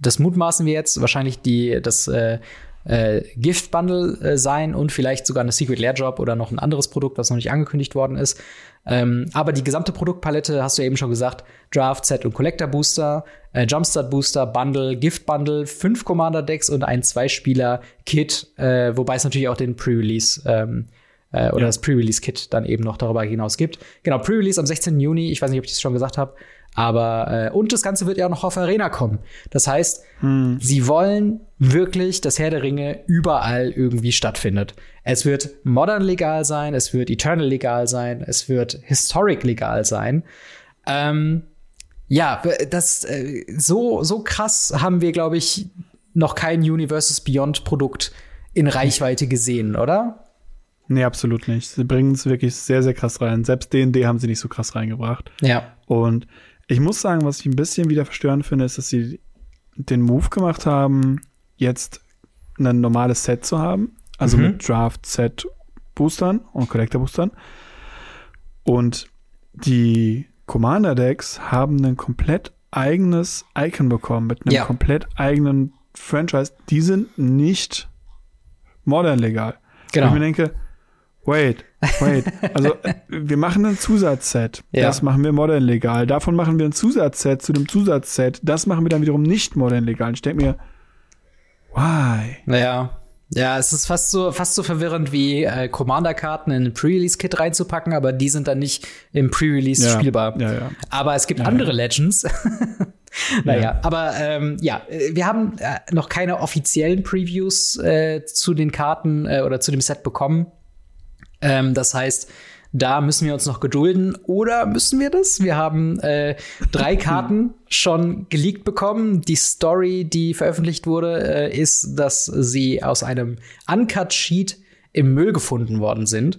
das mutmaßen wir jetzt, wahrscheinlich die, das äh, äh, Gift-Bundle äh, sein und vielleicht sogar eine Secret Lair Drop oder noch ein anderes Produkt, was noch nicht angekündigt worden ist. Ähm, aber die gesamte Produktpalette, hast du eben schon gesagt, Draft, Set und Collector Booster, äh, Jumpstart Booster, Bundle, Gift Bundle, fünf Commander Decks und ein Zwei-Spieler-Kit, äh, wobei es natürlich auch den Pre-Release ähm, äh, oder ja. das Pre-Release-Kit dann eben noch darüber hinaus gibt. Genau, Pre-Release am 16. Juni, ich weiß nicht, ob ich das schon gesagt habe, aber äh, und das Ganze wird ja noch auf Arena kommen. Das heißt, hm. sie wollen wirklich, dass Herr der Ringe überall irgendwie stattfindet. Es wird Modern legal sein, es wird Eternal legal sein, es wird Historic legal sein. Ähm, ja, das äh, so so krass haben wir, glaube ich, noch kein Universes Beyond Produkt in Reichweite gesehen, oder? Nee, absolut nicht. Sie bringen es wirklich sehr, sehr krass rein. Selbst D&D haben sie nicht so krass reingebracht. Ja. Und ich muss sagen, was ich ein bisschen wieder verstörend finde, ist, dass sie den Move gemacht haben, jetzt ein normales Set zu haben. Also mhm. mit Draft-Set-Boostern und Collector-Boostern. Und die Commander-Decks haben ein komplett eigenes Icon bekommen, mit einem ja. komplett eigenen Franchise. Die sind nicht modern legal. Genau. Und ich mir denke, Wait, wait. Also wir machen ein Zusatzset. Ja. Das machen wir modern legal. Davon machen wir ein Zusatzset zu dem Zusatzset. Das machen wir dann wiederum nicht modern legal. Ich denke mir, why? Naja. Ja, es ist fast so, fast so verwirrend wie äh, Commander-Karten in ein Pre-Release-Kit reinzupacken, aber die sind dann nicht im Pre-Release ja. spielbar. Ja, ja. Aber es gibt andere Legends. naja, aber ähm, ja, wir haben äh, noch keine offiziellen Previews äh, zu den Karten äh, oder zu dem Set bekommen. Ähm, das heißt, da müssen wir uns noch gedulden. Oder müssen wir das? Wir haben äh, drei Karten schon geleakt bekommen. Die Story, die veröffentlicht wurde, äh, ist, dass sie aus einem Uncut-Sheet im Müll gefunden worden sind.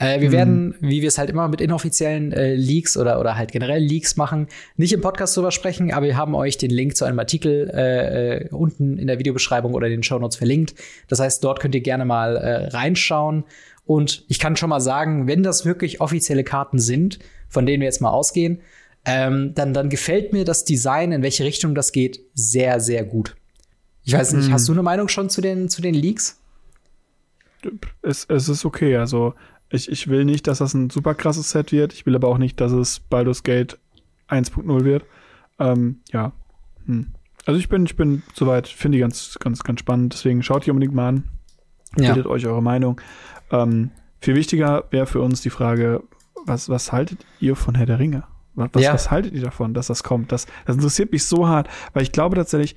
Äh, wir mhm. werden, wie wir es halt immer mit inoffiziellen äh, Leaks oder, oder halt generell Leaks machen, nicht im Podcast drüber sprechen, aber wir haben euch den Link zu einem Artikel äh, äh unten in der Videobeschreibung oder in den Show Notes verlinkt. Das heißt, dort könnt ihr gerne mal reinschauen. Und ich kann schon mal sagen, wenn das wirklich offizielle Karten sind, von denen wir jetzt mal ausgehen, ähm, dann, dann gefällt mir das Design, in welche Richtung das geht, sehr, sehr gut. Ich weiß nicht, mhm. hast du eine Meinung schon zu den, zu den Leaks? Es, es ist okay. Also, ich, ich will nicht, dass das ein super krasses Set wird. Ich will aber auch nicht, dass es Baldur's Gate 1.0 wird. Ähm, ja. Hm. Also ich bin, ich bin soweit, finde ich ganz, ganz, ganz spannend. Deswegen schaut die unbedingt mal an. Ja. Bildet euch eure Meinung. Ähm, viel wichtiger wäre für uns die Frage, was, was haltet ihr von Herr der Ringe? Was, ja. was haltet ihr davon, dass das kommt? Das, das interessiert mich so hart, weil ich glaube tatsächlich,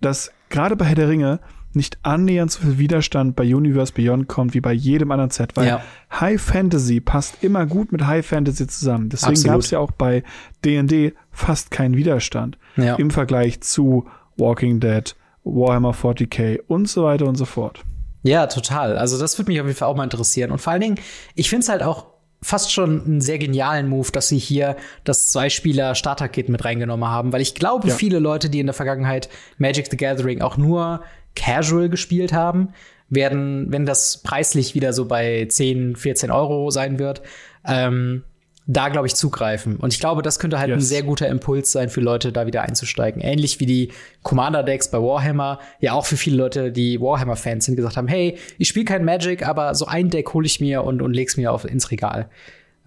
dass gerade bei Herr der Ringe nicht annähernd so viel Widerstand bei Universe Beyond kommt wie bei jedem anderen Set, weil ja. High Fantasy passt immer gut mit High Fantasy zusammen. Deswegen gab es ja auch bei D&D fast keinen Widerstand ja. im Vergleich zu Walking Dead, Warhammer 40k und so weiter und so fort. Ja, total. Also das würde mich auf jeden Fall auch mal interessieren. Und vor allen Dingen, ich finde es halt auch fast schon einen sehr genialen Move, dass sie hier das Zwei-Spieler-Starter-Kit mit reingenommen haben, weil ich glaube, ja. viele Leute, die in der Vergangenheit Magic the Gathering auch nur casual gespielt haben, werden, wenn das preislich wieder so bei 10, 14 Euro sein wird, ähm, da, glaube ich, zugreifen. Und ich glaube, das könnte halt yes. ein sehr guter Impuls sein für Leute, da wieder einzusteigen. Ähnlich wie die Commander-Decks bei Warhammer, ja auch für viele Leute, die Warhammer-Fans sind, gesagt haben, hey, ich spiele kein Magic, aber so ein Deck hole ich mir und, und leg's mir auf, ins Regal.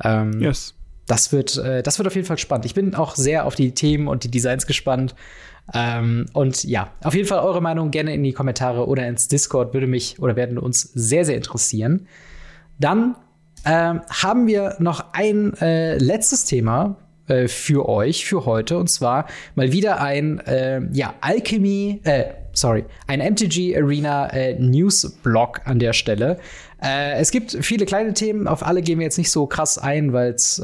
Ähm, yes. Das wird, äh, das wird auf jeden Fall spannend. Ich bin auch sehr auf die Themen und die Designs gespannt. Ähm, und ja, auf jeden Fall eure Meinung gerne in die Kommentare oder ins Discord würde mich oder werden uns sehr, sehr interessieren. Dann ähm, haben wir noch ein äh, letztes Thema äh, für euch für heute und zwar mal wieder ein äh, ja Alchemy, äh, sorry, ein MTG Arena äh, News Blog an der Stelle. Es gibt viele kleine Themen, auf alle gehen wir jetzt nicht so krass ein, weil es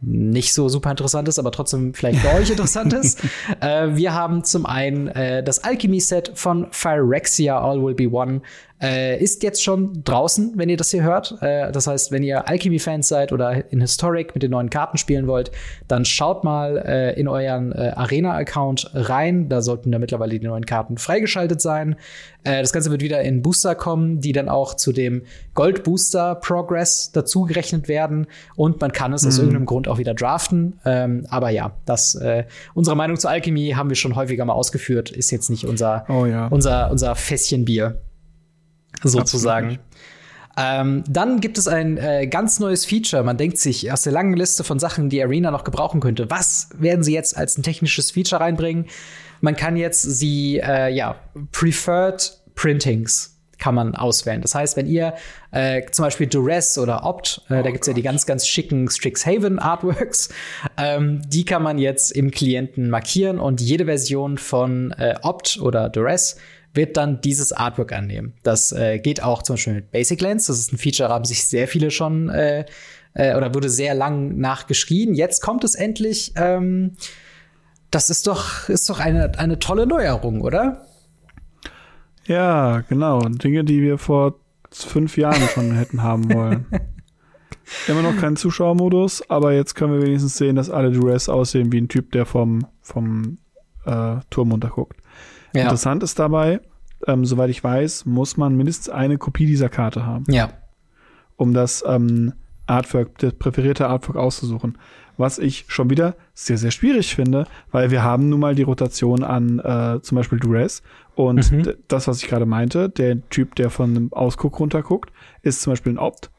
nicht so super interessant ist, aber trotzdem vielleicht für euch interessant ist. äh, wir haben zum einen äh, das Alchemy-Set von Phyrexia All Will Be One äh, ist jetzt schon draußen, wenn ihr das hier hört. Äh, das heißt, wenn ihr Alchemy-Fans seid oder in Historic mit den neuen Karten spielen wollt, dann schaut mal äh, in euren äh, Arena-Account rein. Da sollten da mittlerweile die neuen Karten freigeschaltet sein. Äh, das Ganze wird wieder in Booster kommen, die dann auch zu dem Gold-Booster Progress dazu gerechnet werden. Und man kann es mhm. aus irgendeinem Grund auch wieder draften. Ähm, aber ja, das äh, unsere Meinung zu Alchemy haben wir schon häufiger mal ausgeführt. Ist jetzt nicht unser, oh, ja. unser, unser Fässchen Bier sozusagen. Ähm, dann gibt es ein äh, ganz neues Feature. Man denkt sich aus der langen Liste von Sachen, die Arena noch gebrauchen könnte, was werden sie jetzt als ein technisches Feature reinbringen? Man kann jetzt sie, äh, ja, Preferred Printings kann man auswählen. Das heißt, wenn ihr äh, zum Beispiel Duress oder Opt, äh, oh da gibt's ja die ganz, ganz schicken Strixhaven Artworks, ähm, die kann man jetzt im Klienten markieren und jede Version von äh, Opt oder Duress wird dann dieses Artwork annehmen. Das äh, geht auch zum Beispiel mit Basic Lens. Das ist ein Feature, haben sich sehr viele schon äh, äh, oder wurde sehr lang nachgeschrien. Jetzt kommt es endlich. Ähm, das ist doch, ist doch eine, eine tolle Neuerung, oder? Ja, genau. Dinge, die wir vor fünf Jahren schon hätten haben wollen. Immer noch kein Zuschauermodus, aber jetzt können wir wenigstens sehen, dass alle Duress aussehen wie ein Typ, der vom, vom äh, Turm runterguckt. Ja. Interessant ist dabei, ähm, soweit ich weiß, muss man mindestens eine Kopie dieser Karte haben. Ja. Um das ähm, Artwork, das präferierte Artwork auszusuchen. Was ich schon wieder sehr, sehr schwierig finde, weil wir haben nun mal die Rotation an äh, zum Beispiel Duress. Und mhm. das, was ich gerade meinte, der Typ, der von einem Ausguck runterguckt, ist zum Beispiel ein Opt.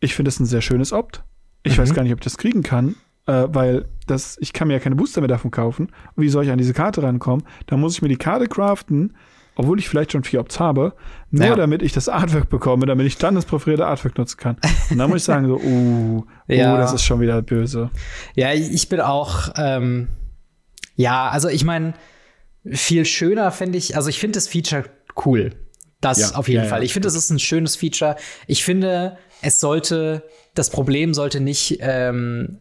Ich finde es ein sehr schönes Opt. Ich mhm. weiß gar nicht, ob ich das kriegen kann, äh, weil das, ich kann mir ja keine Booster mehr davon kaufen. Und wie soll ich an diese Karte rankommen? Da muss ich mir die Karte craften, obwohl ich vielleicht schon vier Opts habe, nur ja. damit ich das Artwork bekomme, damit ich dann das präferierte Artwork nutzen kann. Und dann muss ich sagen, so, uh, ja. uh, das ist schon wieder böse. Ja, ich bin auch, ähm, ja, also ich meine, viel schöner finde ich, also ich finde das Feature cool. Das Ja, auf jeden. Fall. Ich finde, das ist ein schönes Feature. Ich finde, es sollte, das Problem sollte nicht, ähm,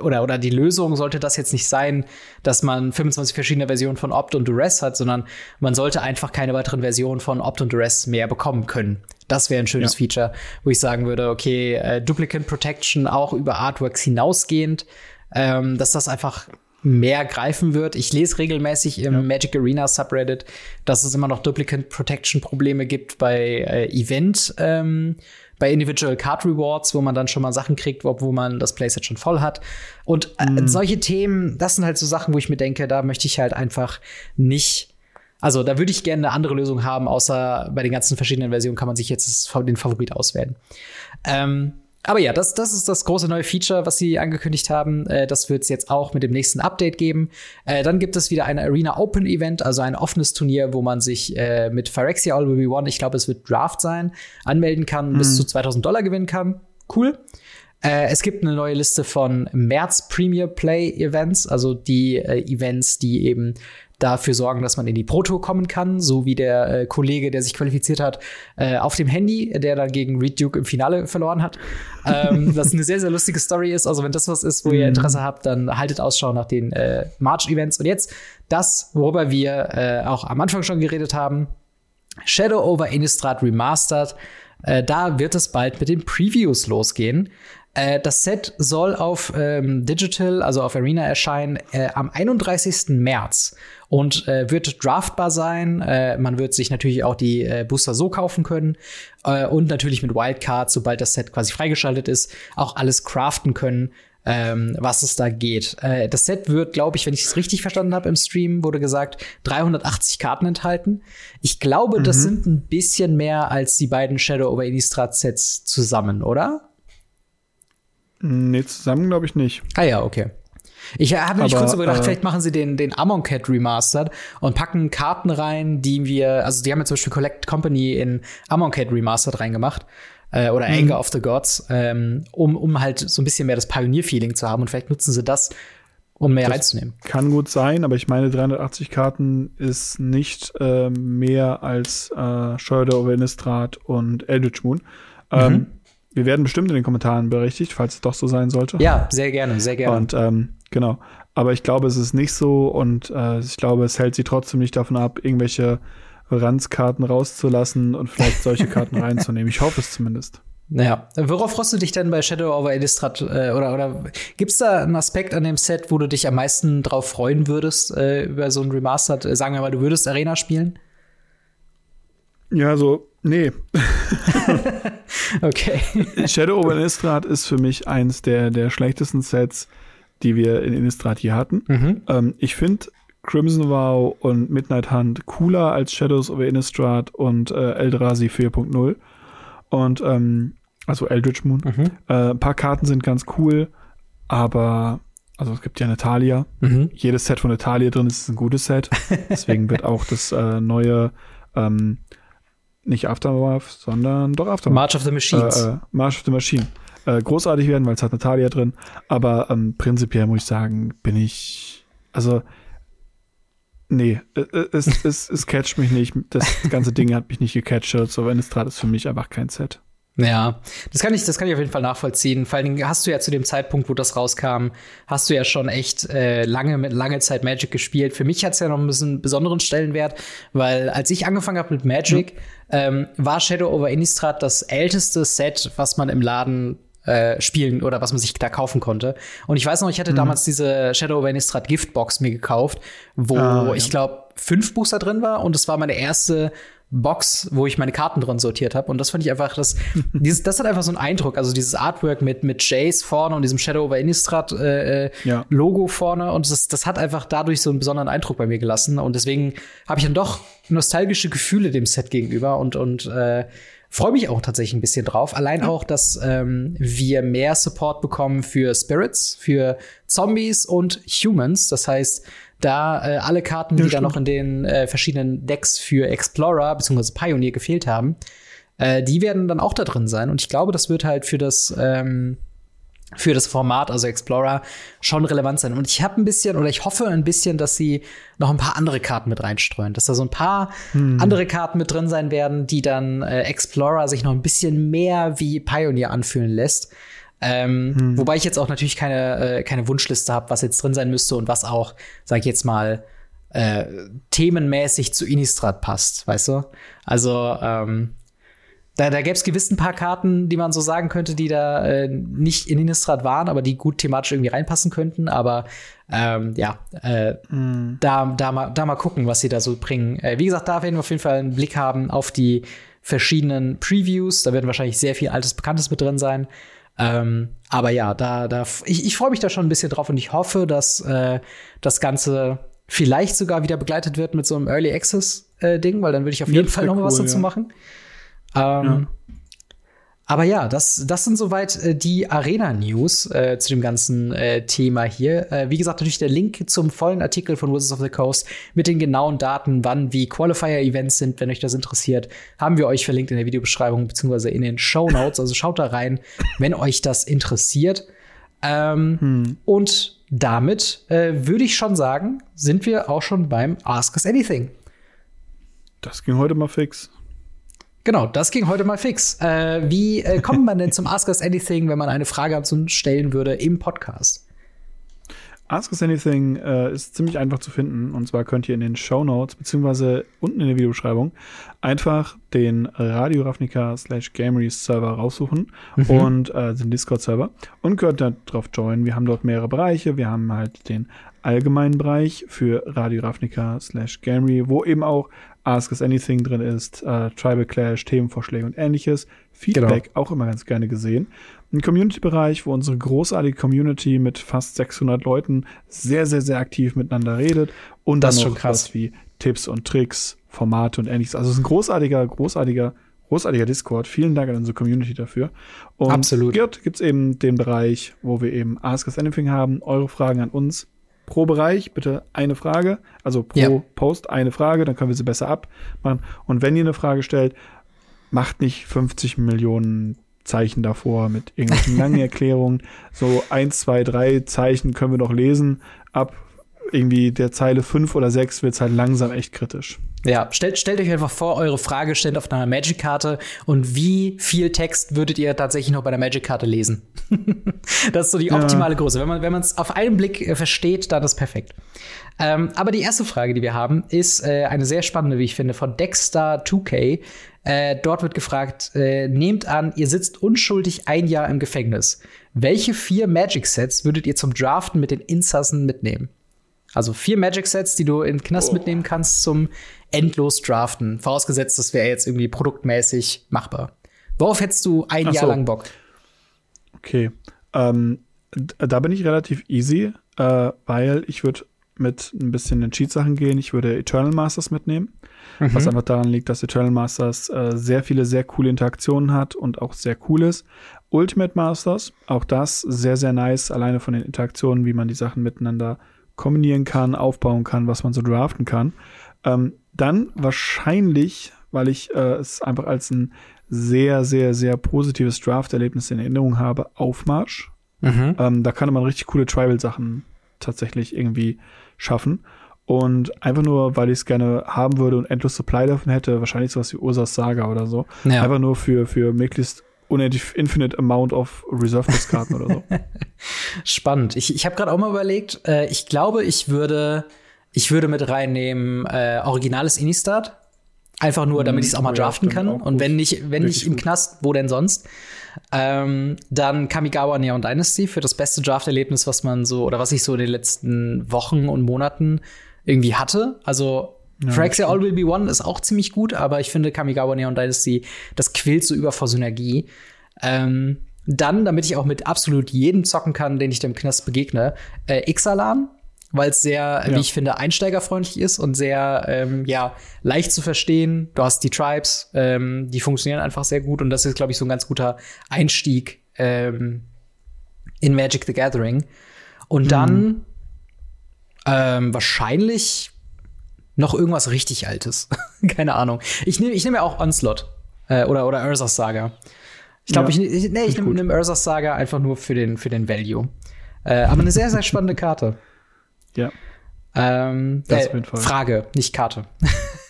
oder, oder die Lösung sollte das jetzt nicht sein, dass man 25 verschiedene Versionen von Opt und Duress hat, sondern man sollte einfach keine weiteren Versionen von Opt und Duress mehr bekommen können. Das wäre ein schönes Ja. Feature, wo ich sagen würde, okay, äh, Duplicate Protection auch über Artworks hinausgehend, ähm, dass das einfach mehr greifen wird. Ich lese regelmäßig im Magic Arena Subreddit, dass es immer noch Duplicate Protection Probleme gibt bei äh, Event, ähm, bei Individual Card Rewards, wo man dann schon mal Sachen kriegt, wo, wo man das Playset schon voll hat. Und äh, solche Themen, das sind halt so Sachen, wo ich mir denke, da möchte ich halt einfach nicht also da würde ich gerne eine andere Lösung haben, außer bei den ganzen verschiedenen Versionen kann man sich jetzt den Favorit auswählen. Ähm, aber ja, das, das ist das große neue Feature, was sie angekündigt haben. Äh, das wird es jetzt auch mit dem nächsten Update geben. Äh, dann gibt es wieder ein Arena Open Event, also ein offenes Turnier, wo man sich äh, mit Phyrexia All Will Be One, ich glaube, es wird Draft sein, anmelden kann, und bis zu 2000 Dollar gewinnen kann. Cool. Äh, es gibt eine neue Liste von März Premier Play Events, also die äh, Events, die eben dafür sorgen, dass man in die Pro Tour kommen kann, so wie der äh, Kollege, der sich qualifiziert hat, äh, auf dem Handy, der dann gegen Reed Duke im Finale verloren hat. ähm, das eine sehr, sehr lustige Story ist. Also wenn das was ist, wo ihr Interesse habt, dann haltet Ausschau nach den äh, March-Events. Und jetzt das, worüber wir äh, auch am Anfang schon geredet haben. Shadow over Innistrad Remastered. Äh, da wird es bald mit den Previews losgehen. Äh, das Set soll auf ähm, Digital, also auf Arena erscheinen äh, am 31. März und äh, wird draftbar sein. Äh, man wird sich natürlich auch die äh, Booster so kaufen können und natürlich mit Wildcards, sobald das Set quasi freigeschaltet ist, auch alles craften können ähm, was es da geht. Äh, das Set wird, glaube ich, wenn ich es richtig verstanden habe im Stream, wurde gesagt, 380 Karten enthalten. Ich glaube, das sind ein bisschen mehr als die beiden Shadow over Innistrad Sets zusammen, oder? Nee, zusammen glaube ich nicht. Ah ja, okay. Ich habe mich kurz überlegt, äh, vielleicht machen sie den, den Amonkhet Remastered und packen Karten rein, die wir, also die haben ja zum Beispiel Collect Company in Amonkhet Remastered reingemacht. Äh, oder Mhm. Anger of the Gods, ähm, um, um halt so ein bisschen mehr das Pioneer-Feeling zu haben. Und vielleicht nutzen sie das, um mehr Das- reinzunehmen. Kann gut sein, aber ich meine, 380 Karten ist nicht äh, mehr als äh, Shadow over Innistrad und Eldritch Moon. Ähm, Mhm. Wir werden bestimmt in den Kommentaren berichtigt, falls es doch so sein sollte. Ja, sehr gerne, sehr gerne. Und ähm, genau. Aber ich glaube, es ist nicht so und äh, ich glaube, es hält sie trotzdem nicht davon ab, irgendwelche Ranzkarten rauszulassen und vielleicht solche Karten reinzunehmen. Ich hoffe es zumindest. Naja, worauf freust du dich denn bei Shadow over Innistrad? Äh, oder oder gibt's da einen Aspekt an dem Set, wo du dich am meisten drauf freuen würdest äh, über so ein Remastered? Äh, sagen wir mal, du würdest Arena spielen? Ja, so, nee. Okay. Shadow over Innistrad ist für mich eins der, der schlechtesten Sets, die wir in Innistrad hier hatten. mhm. Ähm, ich finde Crimson Vow und Midnight Hunt cooler als Shadows over Innistrad und äh, Eldrazi 4.0. Und ähm, also Eldritch Moon. Mhm. Äh, ein paar Karten sind ganz cool, aber also es gibt ja Natalia. Mhm. Jedes Set von Natalia drin ist ein gutes Set. Deswegen wird auch das äh, neue ähm, nicht Aftermath, sondern doch Aftermath. March of the Machines. Äh, äh, March of the Machine. Äh, großartig werden, weil es hat Natalia drin. Aber ähm, prinzipiell muss ich sagen, bin ich. Also. Nee, äh, äh, es, es, es catcht mich nicht. Das ganze Ding hat mich nicht gecatcht. So Innistrad ist für mich einfach kein Set. Ja, das kann ich, das kann ich auf jeden Fall nachvollziehen. Vor allen Dingen hast du ja zu dem Zeitpunkt, wo das rauskam, hast du ja schon echt äh, lange mit lange Zeit Magic gespielt. Für mich hat's ja noch ein bisschen besonderen Stellenwert, weil als ich angefangen habe mit Magic, ähm, war Shadow over Innistrad das älteste Set, was man im Laden äh, spielen oder was man sich da kaufen konnte. Und ich weiß noch, ich hatte damals diese Shadow over Innistrad Giftbox mir gekauft, wo Ah, ja. ich glaube fünf Booster drin war und es war meine erste Box, wo ich meine Karten drin sortiert habe. Und das fand ich einfach, das, dieses, das hat einfach so einen Eindruck. Also dieses Artwork mit, mit Jace vorne und diesem Shadow over Innistrad äh, äh, Ja. Logo vorne. Und das, das hat einfach dadurch so einen besonderen Eindruck bei mir gelassen. Und deswegen habe ich dann doch nostalgische Gefühle dem Set gegenüber und, und äh, freue mich auch tatsächlich ein bisschen drauf. Allein auch, dass ähm, wir mehr Support bekommen für Spirits, für Zombies und Humans. Das heißt, da äh, alle Karten, Ja, die da stimmt. noch in den äh, verschiedenen Decks für Explorer bzw. Pioneer gefehlt haben, äh, die werden dann auch da drin sein. Und ich glaube, das wird halt für das ähm, für das Format, also Explorer, schon relevant sein. Und ich habe ein bisschen oder ich hoffe ein bisschen, dass sie noch ein paar andere Karten mit reinstreuen, dass da so ein paar hm. andere Karten mit drin sein werden, die dann äh, Explorer sich noch ein bisschen mehr wie Pioneer anfühlen lässt. Ähm, hm. Wobei ich jetzt auch natürlich keine, äh, keine Wunschliste habe, was jetzt drin sein müsste und was auch, sag ich jetzt mal, äh, themenmäßig zu Innistrad passt, weißt du? Also, ähm, da, da gäbe es gewiss ein paar Karten, die man so sagen könnte, die da äh, nicht in Innistrad waren, aber die gut thematisch irgendwie reinpassen könnten. Aber ähm, ja, äh, mm. da, da, mal, da mal gucken, was sie da so bringen. Äh, wie gesagt, da werden wir auf jeden Fall einen Blick haben auf die verschiedenen Previews. Da werden wahrscheinlich sehr viel altes Bekanntes mit drin sein. Ähm, aber ja, da, da, ich, ich freue mich da schon ein bisschen drauf und ich hoffe, dass äh, das Ganze vielleicht sogar wieder begleitet wird mit so einem Early Access äh, Ding, weil dann würde ich auf jeden Fall noch cool, was dazu ja. machen. Ähm, ja. Aber ja, das, das sind soweit äh, die Arena-News äh, zu dem ganzen äh, Thema hier. Äh, wie gesagt, natürlich der Link zum vollen Artikel von Wizards of the Coast mit den genauen Daten, wann wie Qualifier-Events sind, wenn euch das interessiert, haben wir euch verlinkt in der Videobeschreibung beziehungsweise in den Show Notes. Also schaut da rein, wenn euch das interessiert. Ähm, hm. Und damit äh, würde ich schon sagen, sind wir auch schon beim Ask Us Anything. Das ging heute mal fix. Genau, das ging heute mal fix. Äh, wie äh, kommt man denn zum Ask Us Anything, wenn man eine Frage zu uns stellen würde im Podcast? Ask Us Anything äh, ist ziemlich einfach zu finden. Und zwar könnt ihr in den Show Notes beziehungsweise unten in der Videobeschreibung einfach den Radio Ravnica slash Gameries Server raussuchen mhm. und äh, den Discord-Server und könnt da drauf joinen. Wir haben dort mehrere Bereiche. Wir haben halt den allgemeinen Bereich für Radio Ravnica slash Gamery, wo eben auch Ask Us Anything drin ist, äh, Tribal Clash, Themenvorschläge und ähnliches. Feedback genau. auch immer ganz gerne gesehen. Ein Community-Bereich, wo unsere großartige Community mit fast 600 Leuten sehr, sehr, sehr aktiv miteinander redet. Und das dann noch was wie Tipps und Tricks, Formate und ähnliches. Also es ist ein großartiger, großartiger, großartiger Discord. Vielen Dank an unsere Community dafür. Und Absolut. Dort gibt es eben den Bereich, wo wir eben Ask Us Anything haben, eure Fragen an uns pro Bereich bitte eine Frage, also pro ja. Post eine Frage, dann können wir sie besser abmachen. Und wenn ihr eine Frage stellt, macht nicht 50 Millionen Zeichen davor mit irgendwelchen langen Erklärungen. So eins, zwei, drei Zeichen können wir noch lesen. Ab irgendwie der Zeile fünf oder sechs wird es halt langsam echt kritisch. Ja, stellt, stellt euch einfach vor, eure Frage steht auf einer Magic-Karte und wie viel Text würdet ihr tatsächlich noch bei der Magic-Karte lesen? das ist so die optimale ja. Größe. Wenn man es auf einen Blick äh, versteht, dann ist perfekt. Ähm, aber die erste Frage, die wir haben, ist äh, eine sehr spannende, wie ich finde, von Dexter 2K. Äh, dort wird gefragt, äh, nehmt an, ihr sitzt unschuldig ein Jahr im Gefängnis. Welche vier Magic-Sets würdet ihr zum Draften mit den Insassen mitnehmen? Also vier Magic-Sets, die du in den Knast oh. mitnehmen kannst zum endlos draften. Vorausgesetzt, das wäre jetzt irgendwie produktmäßig machbar. Worauf hättest du ein Ach Jahr so. lang Bock? Okay. Ähm, da bin ich relativ easy, äh, weil ich würde mit ein bisschen den Cheat-Sachen gehen. Ich würde Eternal Masters mitnehmen, mhm. was einfach daran liegt, dass Eternal Masters äh, sehr viele sehr coole Interaktionen hat und auch sehr cool ist. Ultimate Masters, auch das sehr, sehr nice, alleine von den Interaktionen, wie man die Sachen miteinander kombinieren kann, aufbauen kann, was man so draften kann. Ähm, dann wahrscheinlich, weil ich äh, es einfach als ein sehr, sehr, sehr positives Draft-Erlebnis in Erinnerung habe, Aufmarsch. Mhm. Ähm, da kann man richtig coole Tribal-Sachen tatsächlich irgendwie schaffen. Und einfach nur, weil ich es gerne haben würde und endlos Supply davon hätte, wahrscheinlich sowas wie Ursas Saga oder so. Ja. Einfach nur für, für möglichst unendlich infinite amount of Reserve Karten oder so. Spannend. Ich, ich habe gerade auch mal überlegt, äh, ich glaube, ich würde ich würde mit reinnehmen äh, originales Inistart. Einfach nur, damit ich es auch mal oh draften ja, kann. Und wenn nicht, wenn nicht im Knast, wo denn sonst? Ähm, dann Kamigawa Neon Dynasty für das beste Draft-Erlebnis, was man so, oder was ich so in den letzten Wochen und Monaten irgendwie hatte. Also ja, Phyrexia All Will Be One ist auch ziemlich gut, aber ich finde Kamigawa Neon Dynasty, das quillt so über vor Synergie. Ähm, dann, damit ich auch mit absolut jedem zocken kann, den ich dem Knast begegne, äh, Ixalan weil es sehr, ja. wie ich finde, einsteigerfreundlich ist und sehr, ähm, ja, leicht zu verstehen. Du hast die Tribes, ähm, die funktionieren einfach sehr gut und das ist, glaube ich, so ein ganz guter Einstieg ähm, in Magic the Gathering. Und dann mhm. wahrscheinlich noch irgendwas richtig Altes. Keine Ahnung. Ich nehme ich nehm ja auch Onslaught äh, oder, oder Ursas Saga. Ich glaube, Ja. ich, ich, nee, ich nehme nehm Ursa's Saga einfach nur für den, für den Value. Äh, aber eine sehr, sehr spannende Karte. Ja. Ähm, Das äh. Frage, nicht Karte.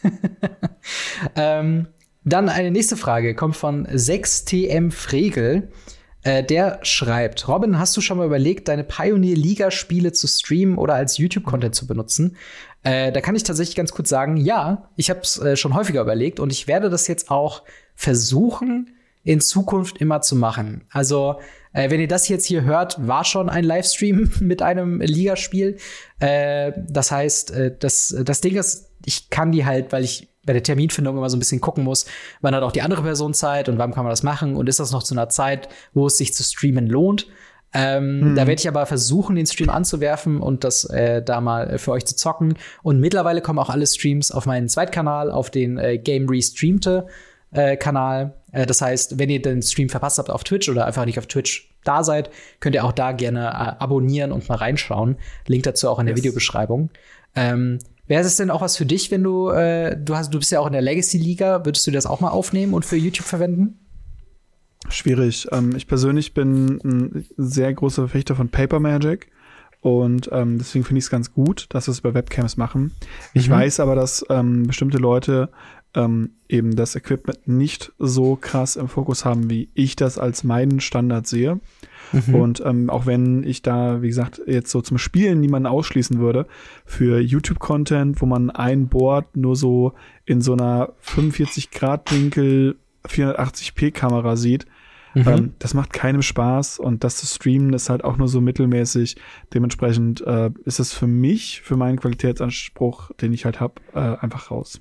ähm, dann eine nächste Frage kommt von 6TM Fregel. Äh, der schreibt: Robin, hast du schon mal überlegt, deine Pioneer-Liga-Spiele zu streamen oder als YouTube-Content zu benutzen? Äh, da kann ich tatsächlich ganz kurz sagen: Ja, ich habe es äh, schon häufiger überlegt und ich werde das jetzt auch versuchen, in Zukunft immer zu machen. Also, äh, wenn ihr das jetzt hier hört, war schon ein Livestream mit einem Ligaspiel. Äh, das heißt, äh, das, das Ding ist, ich kann die halt, weil ich bei der Terminfindung immer so ein bisschen gucken muss, wann hat auch die andere Person Zeit und wann kann man das machen und ist das noch zu einer Zeit, wo es sich zu streamen lohnt. Ähm, Da werde ich aber versuchen, den Stream anzuwerfen und das äh, da mal für euch zu zocken. Und mittlerweile kommen auch alle Streams auf meinen Zweitkanal, auf den äh, Game Restreamte äh, Kanal. Äh, das heißt, wenn ihr den Stream verpasst habt auf Twitch oder einfach nicht auf Twitch da seid, könnt ihr auch da gerne äh, abonnieren und mal reinschauen. Link dazu auch in der Yes. Videobeschreibung. Ähm, Wäre es denn auch was für dich, wenn du, äh, du hast, du bist ja auch in der Legacy-Liga, würdest du das auch mal aufnehmen und für YouTube verwenden? Schwierig. Ähm, ich persönlich bin ein sehr großer Verfechter von Paper Magic und ähm, deswegen finde ich es ganz gut, dass wir es über Webcams machen. Ich Mhm. weiß aber, dass ähm, bestimmte Leute ähm, eben das Equipment nicht so krass im Fokus haben, wie ich das als meinen Standard sehe. Und ähm, auch wenn ich da, wie gesagt, jetzt so zum Spielen niemanden ausschließen würde, für YouTube-Content, wo man ein Board nur so in so einer 45-Grad-Winkel 480p-Kamera sieht, ähm, das macht keinem Spaß und das zu streamen ist halt auch nur so mittelmäßig. Dementsprechend äh, ist es für mich, für meinen Qualitätsanspruch, den ich halt habe, äh, einfach raus.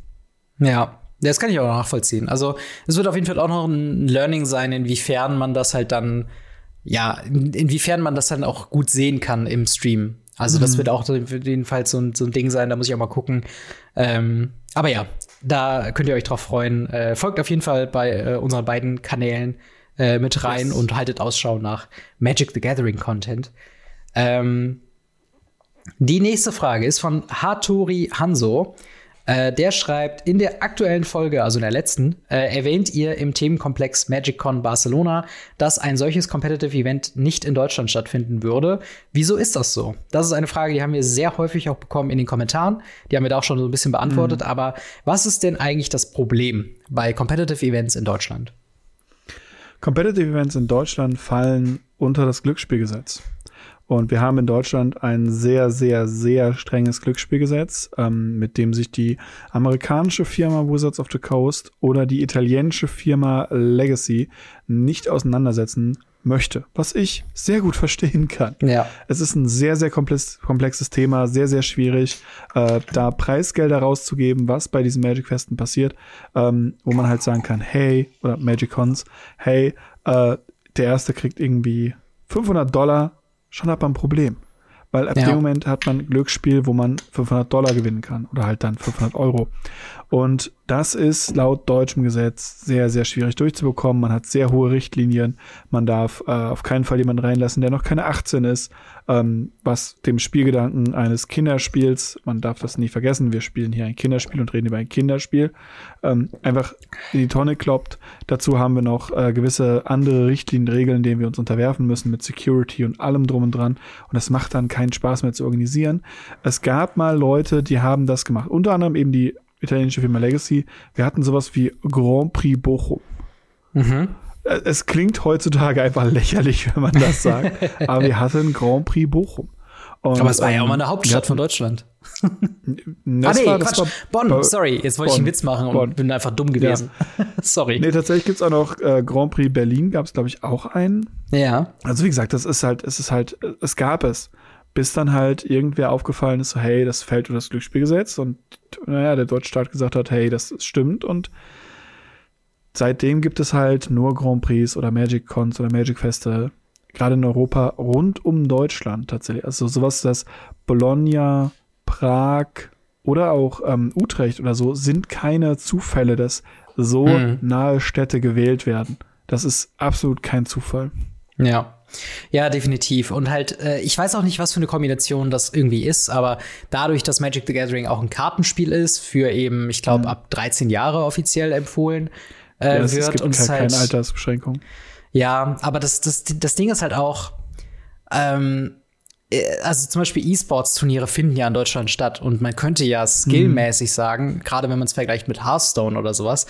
Ja, das kann ich auch nachvollziehen. Also, es wird auf jeden Fall auch noch ein Learning sein, inwiefern man das halt dann, ja, in- inwiefern man das dann auch gut sehen kann im Stream. Also, das wird auch für jeden Fall so ein, so ein Ding sein, da muss ich auch mal gucken. Ähm, aber ja, da könnt ihr euch drauf freuen. Äh, folgt auf jeden Fall bei äh, unseren beiden Kanälen äh, mit rein Yes. und haltet Ausschau nach Magic the Gathering Content. Ähm, die nächste Frage ist von Hattori Hanso. Äh, der schreibt, in der aktuellen Folge, also in der letzten, äh, erwähnt ihr im Themenkomplex MagicCon Barcelona, dass ein solches Competitive Event nicht in Deutschland stattfinden würde. Wieso ist das so? Das ist eine Frage, die haben wir sehr häufig auch bekommen in den Kommentaren. Die haben wir da auch schon so ein bisschen beantwortet. Aber was ist denn eigentlich das Problem bei Competitive Events in Deutschland? Competitive Events in Deutschland fallen unter das Glücksspielgesetz. Und wir haben in Deutschland ein sehr, sehr, sehr strenges Glücksspielgesetz, ähm, mit dem sich die amerikanische Firma Wizards of the Coast oder die italienische Firma Legacy nicht auseinandersetzen möchte, was ich sehr gut verstehen kann. Ja. Es ist ein sehr, sehr komplex, komplexes Thema, sehr, sehr schwierig, äh, da Preisgelder rauszugeben, was bei diesen Magic-Festen passiert, ähm, wo man halt sagen kann, hey, oder Magic-Cons, hey, äh, der Erste kriegt irgendwie 500 Dollar, schon hat man ein Problem. Weil ab Ja. dem Moment hat man ein Glücksspiel, wo man 500 Dollar gewinnen kann oder halt dann 500 Euro. Und das ist laut deutschem Gesetz sehr, sehr schwierig durchzubekommen. Man hat sehr hohe Richtlinien. Man darf äh, auf keinen Fall jemanden reinlassen, der noch keine 18 ist, ähm, was dem Spielgedanken eines Kinderspiels, man darf das nie vergessen, wir spielen hier ein Kinderspiel und reden über ein Kinderspiel, ähm, einfach in die Tonne kloppt. Dazu haben wir noch äh, gewisse andere Richtlinien, Regeln, denen wir uns unterwerfen müssen mit Security und allem drum und dran. Und das macht dann keinen Spaß mehr zu organisieren. Es gab mal Leute, die haben das gemacht. Unter anderem eben die italienische Firma Legacy. Wir hatten sowas wie Grand Prix Bochum. Mhm. Äh, Es klingt heutzutage einfach lächerlich, wenn man das sagt, aber wir hatten Grand Prix Bochum. Und, Aber es war ja auch ähm, mal eine Hauptstadt wir von Deutschland. hatten- ah, nee, war, Quatsch. Bonn, Bo- sorry. Jetzt wollte ich einen Bonn. Witz machen und Bonn. bin einfach dumm gewesen. sorry. Nee, tatsächlich gibt's auch noch äh, Grand Prix Berlin, gab es, glaube ich, auch einen. Ja. Also wie gesagt, das ist halt, es ist halt, es gab es. Bis dann halt irgendwer aufgefallen ist, so, hey, das fällt unter das Glücksspielgesetz und naja, der deutsche Staat gesagt hat, hey, das stimmt und seitdem gibt es halt nur Grand Prix oder Magic Cons oder Magic Feste, gerade in Europa, rund um Deutschland tatsächlich. Also sowas, das Bologna, Prag oder auch ähm, Utrecht oder so sind keine Zufälle, dass so Mhm. nahe Städte gewählt werden. Das ist absolut kein Zufall. Ja. Ja, definitiv. Und halt, äh, ich weiß auch nicht, was für eine Kombination das irgendwie ist, aber dadurch, dass Magic the Gathering auch ein Kartenspiel ist, für eben, ich glaube, ab 13 Jahre offiziell empfohlen äh, Ja, es, es wird gibt und halt, keine Altersbeschränkung. Ja, aber das, das, das Ding ist halt auch, ähm, äh, also zum Beispiel E-Sports-Turniere finden ja in Deutschland statt und man könnte ja skillmäßig mhm. sagen, gerade wenn man es vergleicht mit Hearthstone oder sowas,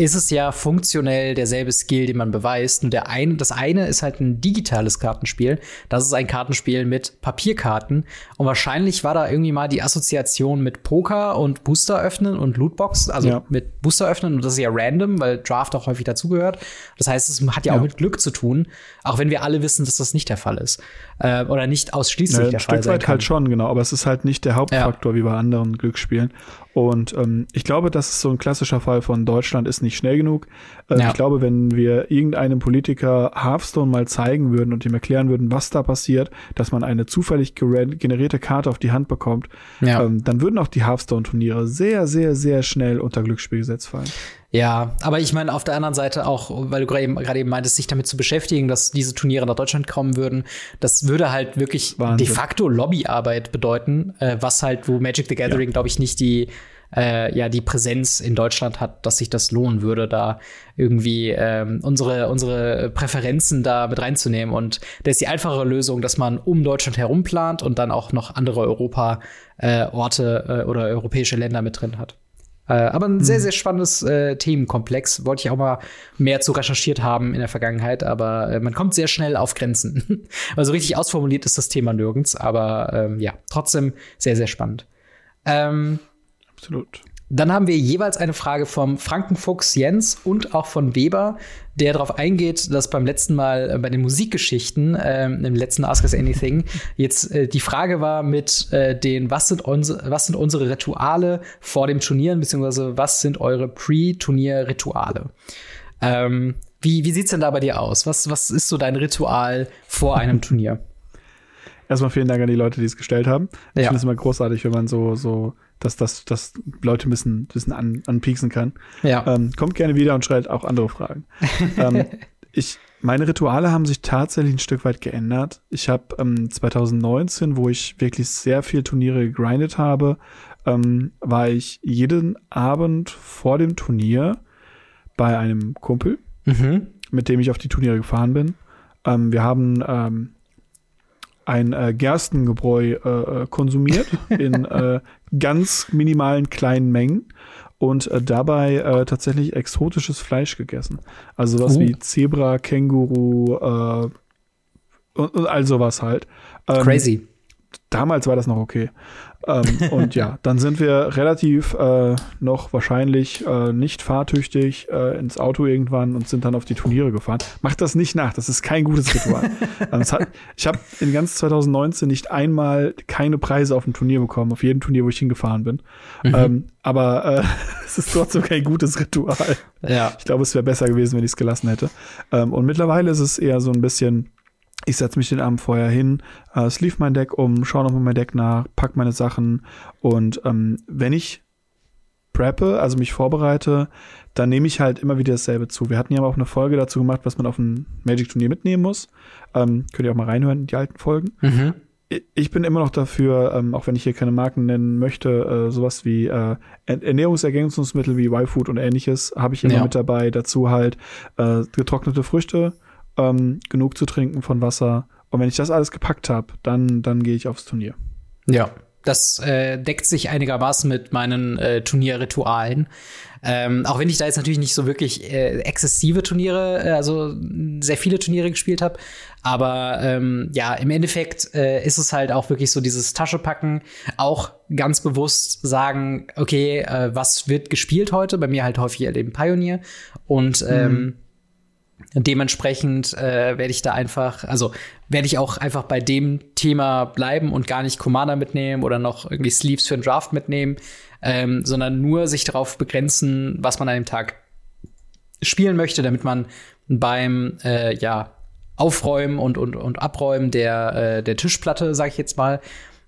ist es ja funktionell derselbe Skill, den man beweist. Nur der eine, das eine ist halt ein digitales Kartenspiel. Das ist ein Kartenspiel mit Papierkarten. Und wahrscheinlich war da irgendwie mal die Assoziation mit Poker und Booster öffnen und Lootbox, also ja. mit Booster öffnen. Und das ist ja random, weil Draft auch häufig dazugehört. Das heißt, es hat ja, ja, auch mit Glück zu tun. Auch wenn wir alle wissen, dass das nicht der Fall ist. Äh, oder nicht ausschließlich ja, der Fall ist. Ein Stück weit halt schon, genau. Aber es ist halt nicht der Hauptfaktor wie bei anderen Glücksspielen. Und ähm, ich glaube, das ist so ein klassischer Fall von Deutschland ist nicht schnell genug. Äh, ja. Ich glaube, wenn wir irgendeinem Politiker Hearthstone mal zeigen würden und ihm erklären würden, was da passiert, dass man eine zufällig generierte Karte auf die Hand bekommt, ja. ähm, dann würden auch die Hearthstone-Turniere sehr, sehr, sehr schnell unter Glücksspielgesetz fallen. Ja, aber ich meine auf der anderen Seite auch, weil du gerade eben, eben meintest, sich damit zu beschäftigen, dass diese Turniere nach Deutschland kommen würden, das würde halt wirklich Wahnsinn. de facto Lobbyarbeit bedeuten, äh, was halt, wo Magic the Gathering, ja. glaube ich, nicht die äh, ja die Präsenz in Deutschland hat, dass sich das lohnen würde, da irgendwie ähm, unsere unsere Präferenzen da mit reinzunehmen. Und da ist die einfache Lösung, dass man um Deutschland herum plant und dann auch noch andere Europa äh, äh, oder europäische Länder mit drin hat. Äh, aber ein sehr, mhm. sehr spannendes äh, Themenkomplex. Wollte ich auch mal mehr zu recherchiert haben in der Vergangenheit, aber äh, man kommt sehr schnell auf Grenzen. also richtig ausformuliert ist das Thema nirgends, aber ähm, ja, trotzdem sehr, sehr spannend. Ähm, Absolut. Dann haben wir jeweils eine Frage vom Frankenfuchs Jens und auch von Weber, der darauf eingeht, dass beim letzten Mal äh, bei den Musikgeschichten, äh, im letzten Ask Us Anything, jetzt äh, die Frage war mit äh, den, was sind, was sind unsere Rituale vor dem Turnieren, beziehungsweise was sind eure Pre-Turnier-Rituale? Ähm, wie, wie sieht's denn da bei dir aus? Was, was ist so dein Ritual vor einem Turnier? Erstmal vielen Dank an die Leute, die es gestellt haben. Ich ja. finde es immer großartig, wenn man so, so dass das dass Leute ein bisschen, bisschen an, anpieksen kann. Ja. Ähm, kommt gerne wieder und stellt auch andere Fragen. ähm, ich, meine Rituale haben sich tatsächlich ein Stück weit geändert. Ich habe ähm, 2019, wo ich wirklich sehr viel Turniere gegrindet habe, ähm, war ich jeden Abend vor dem Turnier bei einem Kumpel, mhm. mit dem ich auf die Turniere gefahren bin. Ähm, wir haben ähm, ein äh, Gerstengebräu äh, äh konsumiert in äh, ganz minimalen kleinen Mengen und äh, dabei äh, tatsächlich exotisches Fleisch gegessen. Also sowas uh. wie Zebra, Känguru und, und all sowas halt. Ähm, Crazy. Damals war das noch okay. ähm, und ja, dann sind wir relativ äh, noch wahrscheinlich äh, nicht fahrtüchtig äh, ins Auto irgendwann und sind dann auf die Turniere gefahren. Macht das nicht nach, das ist kein gutes Ritual. ähm, hat, ich habe in ganz 2019 nicht einmal keine Preise auf dem Turnier bekommen, auf jedem Turnier, wo ich hingefahren bin. Mhm. Ähm, aber äh, es ist trotzdem kein gutes Ritual. Ja. Ich glaube, es wäre besser gewesen, wenn ich es gelassen hätte. Ähm, und mittlerweile ist es eher so ein bisschen ich setze mich den Abend vorher hin, äh, sleeve mein Deck um, schaue nochmal mein Deck nach, pack meine Sachen und ähm, wenn ich preppe, also mich vorbereite, dann nehme ich halt immer wieder dasselbe zu. Wir hatten ja auch eine Folge dazu gemacht, was man auf ein Magic-Turnier mitnehmen muss. Ähm, könnt ihr auch mal reinhören in die alten Folgen. Mhm. Ich bin immer noch dafür, ähm, auch wenn ich hier keine Marken nennen möchte, äh, sowas wie äh, Ernährungsergänzungsmittel wie Y-Food und ähnliches habe ich immer ja. mit dabei. Dazu halt äh, getrocknete Früchte, ähm, genug zu trinken von Wasser. Und wenn ich das alles gepackt habe, dann, dann gehe ich aufs Turnier. Ja, das äh, deckt sich einigermaßen mit meinen äh, Turnierritualen. Ähm, auch wenn ich da jetzt natürlich nicht so wirklich äh, exzessive Turniere, äh, also sehr viele Turniere gespielt habe. Aber ähm, ja, im Endeffekt äh, ist es halt auch wirklich so dieses Taschepacken, auch ganz bewusst sagen, okay, äh, was wird gespielt heute? Bei mir halt häufig eben Pioneer. Und ähm, mhm Dementsprechend äh, werde ich da einfach, also werde ich auch einfach bei dem Thema bleiben und gar nicht Commander mitnehmen oder noch irgendwie Sleeves für einen Draft mitnehmen, ähm, sondern nur sich darauf begrenzen, was man an dem Tag spielen möchte, damit man beim äh, ja, Aufräumen und, und, und Abräumen der, äh, der Tischplatte, sag ich jetzt mal,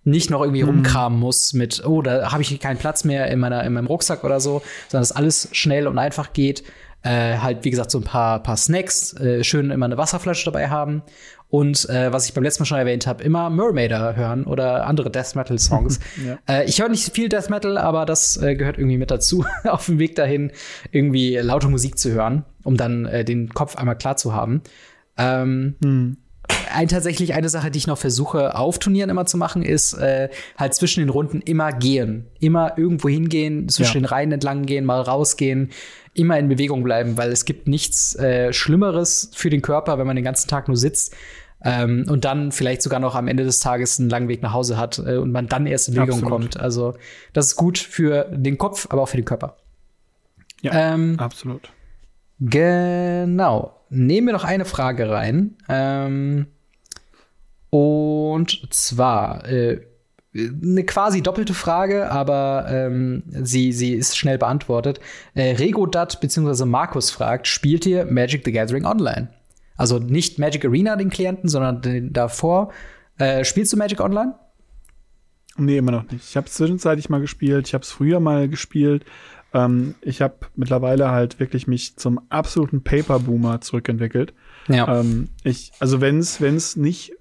nicht noch irgendwie mhm. rumkramen muss mit, oh, da habe ich keinen Platz mehr in, meiner, in meinem Rucksack oder so, sondern dass alles schnell und einfach geht äh, halt, wie gesagt, so ein paar, paar Snacks, äh, schön immer eine Wasserflasche dabei haben. Und äh, was ich beim letzten Mal schon erwähnt habe, immer Mermaider hören oder andere Death Metal Songs. ja. äh, ich höre nicht viel Death Metal, aber das äh, gehört irgendwie mit dazu, auf dem Weg dahin irgendwie laute Musik zu hören, um dann äh, den Kopf einmal klar zu haben. Ähm, hm. ein, tatsächlich eine Sache, die ich noch versuche auf Turnieren immer zu machen, ist äh, halt zwischen den Runden immer gehen. Immer irgendwo hingehen, zwischen ja. den Reihen entlang gehen, mal rausgehen, immer in Bewegung bleiben, weil es gibt nichts äh, Schlimmeres für den Körper, wenn man den ganzen Tag nur sitzt, ähm, und dann vielleicht sogar noch am Ende des Tages einen langen Weg nach Hause hat äh, und man dann erst in Bewegung absolut. kommt. Also das ist gut für den Kopf, aber auch für den Körper. Ja, ähm, absolut. Genau. Nehmen wir noch eine Frage rein. Ähm, und zwar äh, eine quasi doppelte Frage, aber ähm, sie, sie ist schnell beantwortet. Äh, Regodat bzw. Markus fragt, spielt ihr Magic the Gathering online? Also nicht Magic Arena den Klienten, sondern den davor. Äh, spielst du Magic Online? Nee, immer noch nicht. Ich habe es zwischenzeitlich mal gespielt. Ich habe es früher mal gespielt. Ähm, ich habe mittlerweile halt wirklich mich zum absoluten Paper-Boomer zurückentwickelt. Ja. Ähm, ich, also wenn es wenn es nicht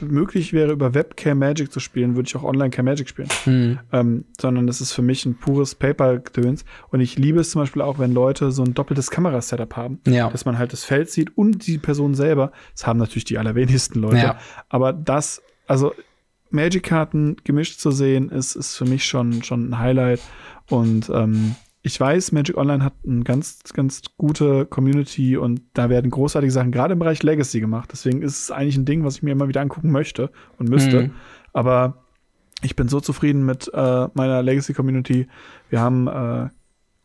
möglich wäre, über Webcam Magic zu spielen, würde ich auch online Cam Magic spielen. Mhm. Ähm, sondern das ist für mich ein pures Paper-Gedöns. Und ich liebe es zum Beispiel auch, wenn Leute so ein doppeltes Kamerasetup haben, ja. dass man halt das Feld sieht und die Person selber. Das haben natürlich die allerwenigsten Leute. Ja. Aber das, also Magic-Karten gemischt zu sehen, ist, ist für mich schon, schon ein Highlight. Und ähm, ich weiß, Magic Online hat eine ganz, ganz gute Community und da werden großartige Sachen gerade im Bereich Legacy gemacht. Deswegen ist es eigentlich ein Ding, was ich mir immer wieder angucken möchte und müsste. Mhm. Aber ich bin so zufrieden mit äh, meiner Legacy Community. Wir haben, äh,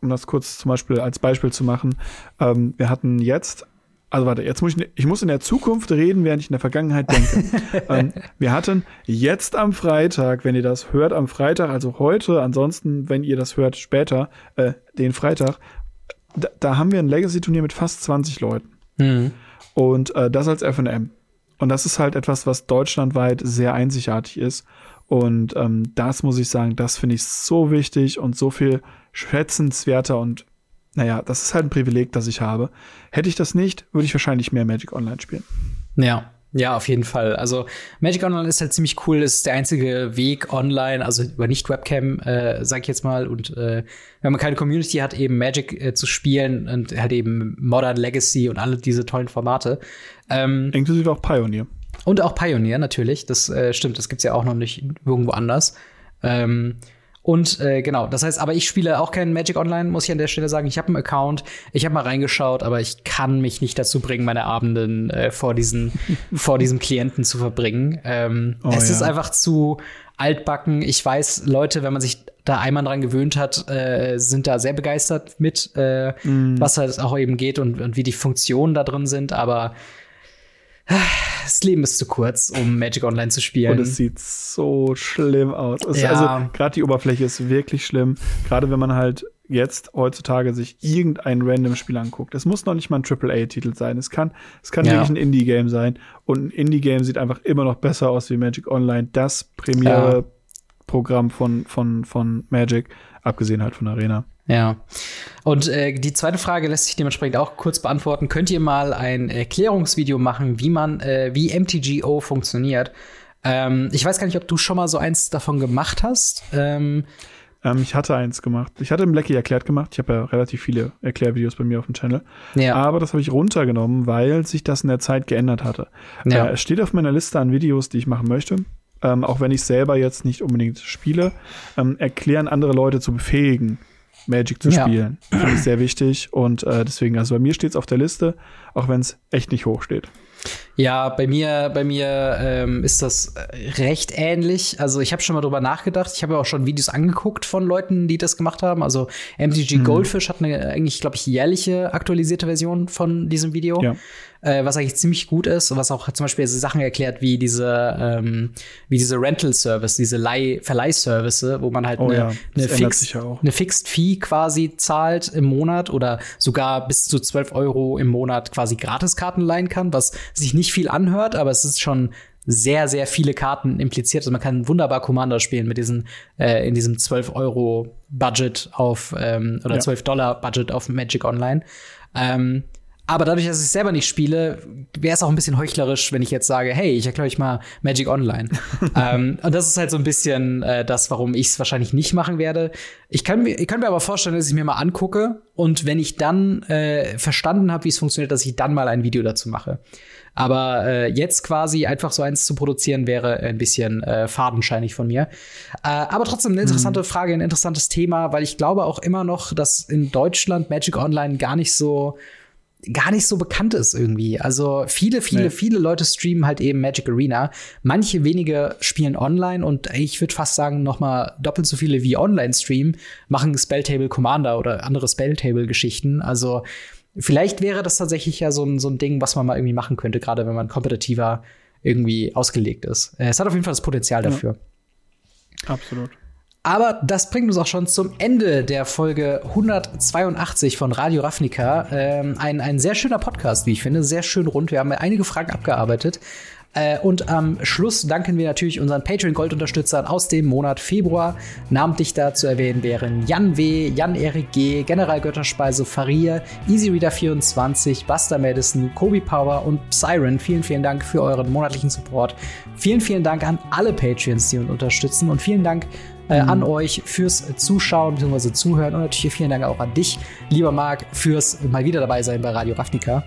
um das kurz zum Beispiel als Beispiel zu machen, ähm, wir hatten jetzt also warte, jetzt muss ich, ich muss in der Zukunft reden, während ich in der Vergangenheit denke. ähm, wir hatten jetzt am Freitag, wenn ihr das hört, am Freitag, also heute, ansonsten, wenn ihr das hört, später, äh, den Freitag, da, da haben wir ein Legacy-Turnier mit fast 20 Leuten. Mhm. Und äh, das als FNM. Und das ist halt etwas, was deutschlandweit sehr einzigartig ist. Und ähm, das muss ich sagen, das finde ich so wichtig und so viel schätzenswerter und naja, das ist halt ein Privileg, das ich habe. Hätte ich das nicht, würde ich wahrscheinlich mehr Magic Online spielen. Ja. Ja, auf jeden Fall. Also Magic Online ist halt ziemlich cool, ist der einzige Weg online, also über nicht Webcam, äh, sag ich jetzt mal. Und äh, wenn man keine Community hat, eben Magic äh, zu spielen und halt eben Modern Legacy und alle diese tollen Formate. Ähm, Inklusive auch Pioneer. Und auch Pioneer natürlich, das äh, stimmt, das gibt's ja auch noch nicht irgendwo anders. Ähm, und äh, genau, das heißt, aber ich spiele auch kein Magic Online, muss ich an der Stelle sagen. Ich habe einen Account, ich habe mal reingeschaut, aber ich kann mich nicht dazu bringen, meine Abenden äh, vor, diesen, vor diesem Klienten zu verbringen. Ähm, oh, es ja. ist einfach zu altbacken. Ich weiß, Leute, wenn man sich da einmal dran gewöhnt hat, äh, sind da sehr begeistert mit, äh, mm. was halt auch eben geht und, und wie die Funktionen da drin sind, aber das Leben ist zu kurz, um Magic Online zu spielen. Und es sieht so schlimm aus. ja. Also gerade die Oberfläche ist wirklich schlimm. Gerade wenn man halt jetzt heutzutage sich irgendein random Spiel anguckt. Es muss noch nicht mal ein AAA-Titel sein. Es kann, es kann ja. wirklich ein Indie-Game sein. Und ein Indie-Game sieht einfach immer noch besser aus wie Magic Online. Das Premiere-Programm von, von, von Magic, abgesehen halt von Arena. Ja. Und äh, die zweite Frage lässt sich dementsprechend auch kurz beantworten. Könnt ihr mal ein Erklärungsvideo machen, wie man, äh, wie MTGO funktioniert? Ähm, ich weiß gar nicht, ob du schon mal so eins davon gemacht hast. Ähm, ähm, ich hatte eins gemacht. Ich hatte im Blacky erklärt gemacht. Ich habe ja relativ viele Erklärvideos bei mir auf dem Channel. Ja. Aber das habe ich runtergenommen, weil sich das in der Zeit geändert hatte. Ja. Äh, es steht auf meiner Liste an Videos, die ich machen möchte. Ähm, auch wenn ich selber jetzt nicht unbedingt spiele, ähm, erklären andere Leute zu befähigen, Magic zu spielen. Ja. Finde ich sehr wichtig. Und äh, deswegen, also bei mir steht es auf der Liste, auch wenn es echt nicht hoch steht. Ja, bei mir, bei mir ähm, ist das recht ähnlich. Also ich habe schon mal drüber nachgedacht. Ich habe ja auch schon Videos angeguckt von Leuten, die das gemacht haben. Also MTG mhm. Goldfish hat eine eigentlich, glaube ich, jährliche aktualisierte Version von diesem Video. Ja äh, was eigentlich ziemlich gut ist und was auch zum Beispiel so Sachen erklärt wie diese, ähm, wie diese Rental-Service, diese Leih Verleihservice, wo man halt oh, eine, ja. eine, Fix, eine Fixed Fee quasi zahlt im Monat oder sogar bis zu 12 Euro im Monat quasi Gratiskarten leihen kann, was sich nicht viel anhört, aber es ist schon sehr, sehr viele Karten impliziert. Also man kann wunderbar Commander spielen mit diesen, äh, in diesem 12 Euro Budget auf, ähm, oder ja. 12 Dollar Budget auf Magic Online. Ähm, Aber dadurch, dass ich selber nicht spiele, wäre es auch ein bisschen heuchlerisch, wenn ich jetzt sage, hey, ich erkläre euch mal Magic Online. ähm, und das ist halt so ein bisschen äh, das, warum ich es wahrscheinlich nicht machen werde. Ich kann, mir, ich kann mir aber vorstellen, dass ich mir mal angucke und wenn ich dann äh, verstanden habe, wie es funktioniert, dass ich dann mal ein Video dazu mache. Aber äh, jetzt quasi einfach so eins zu produzieren, wäre ein bisschen äh, fadenscheinig von mir. Äh, aber trotzdem eine interessante mhm. Frage, ein interessantes Thema, weil ich glaube auch immer noch, dass in Deutschland Magic Online gar nicht so gar nicht so bekannt ist irgendwie. Also viele, viele, nee. viele Leute streamen halt eben Magic Arena. Manche wenige spielen online und ich würde fast sagen, noch mal doppelt so viele wie online streamen, machen Spelltable Commander oder andere Spelltable-Geschichten. Also vielleicht wäre das tatsächlich ja so ein, so ein Ding, was man mal irgendwie machen könnte, gerade wenn man kompetitiver irgendwie ausgelegt ist. Es hat auf jeden Fall das Potenzial dafür. Ja. Absolut. Aber das bringt uns auch schon zum Ende der Folge 182 von Radio Ravnica. Ähm, ein, ein sehr schöner Podcast, wie ich finde, sehr schön rund. Wir haben einige Fragen abgearbeitet. Äh, und am Schluss danken wir natürlich unseren Patreon-Gold-Unterstützern aus dem Monat Februar. Namentlich da zu erwähnen wären Jan W., Jan-Erik G., General Götterspeise, Faria, EasyReader24, Buster Madison, Kobe Power und Siren. Vielen, vielen Dank für euren monatlichen Support. Vielen, vielen Dank an alle Patreons, die uns unterstützen und vielen Dank äh, mhm. an euch fürs Zuschauen bzw. Zuhören und natürlich vielen Dank auch an dich, lieber Marc, fürs mal wieder dabei sein bei Radio Ravnica.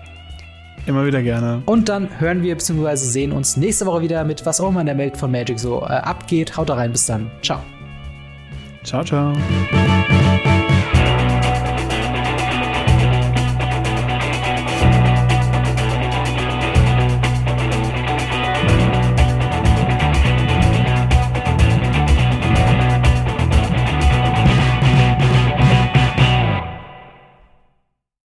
Immer wieder gerne. Und dann hören wir bzw. sehen uns nächste Woche wieder mit was auch immer in der Welt von Magic so äh, abgeht. Haut da rein, bis dann. Ciao. Ciao, ciao.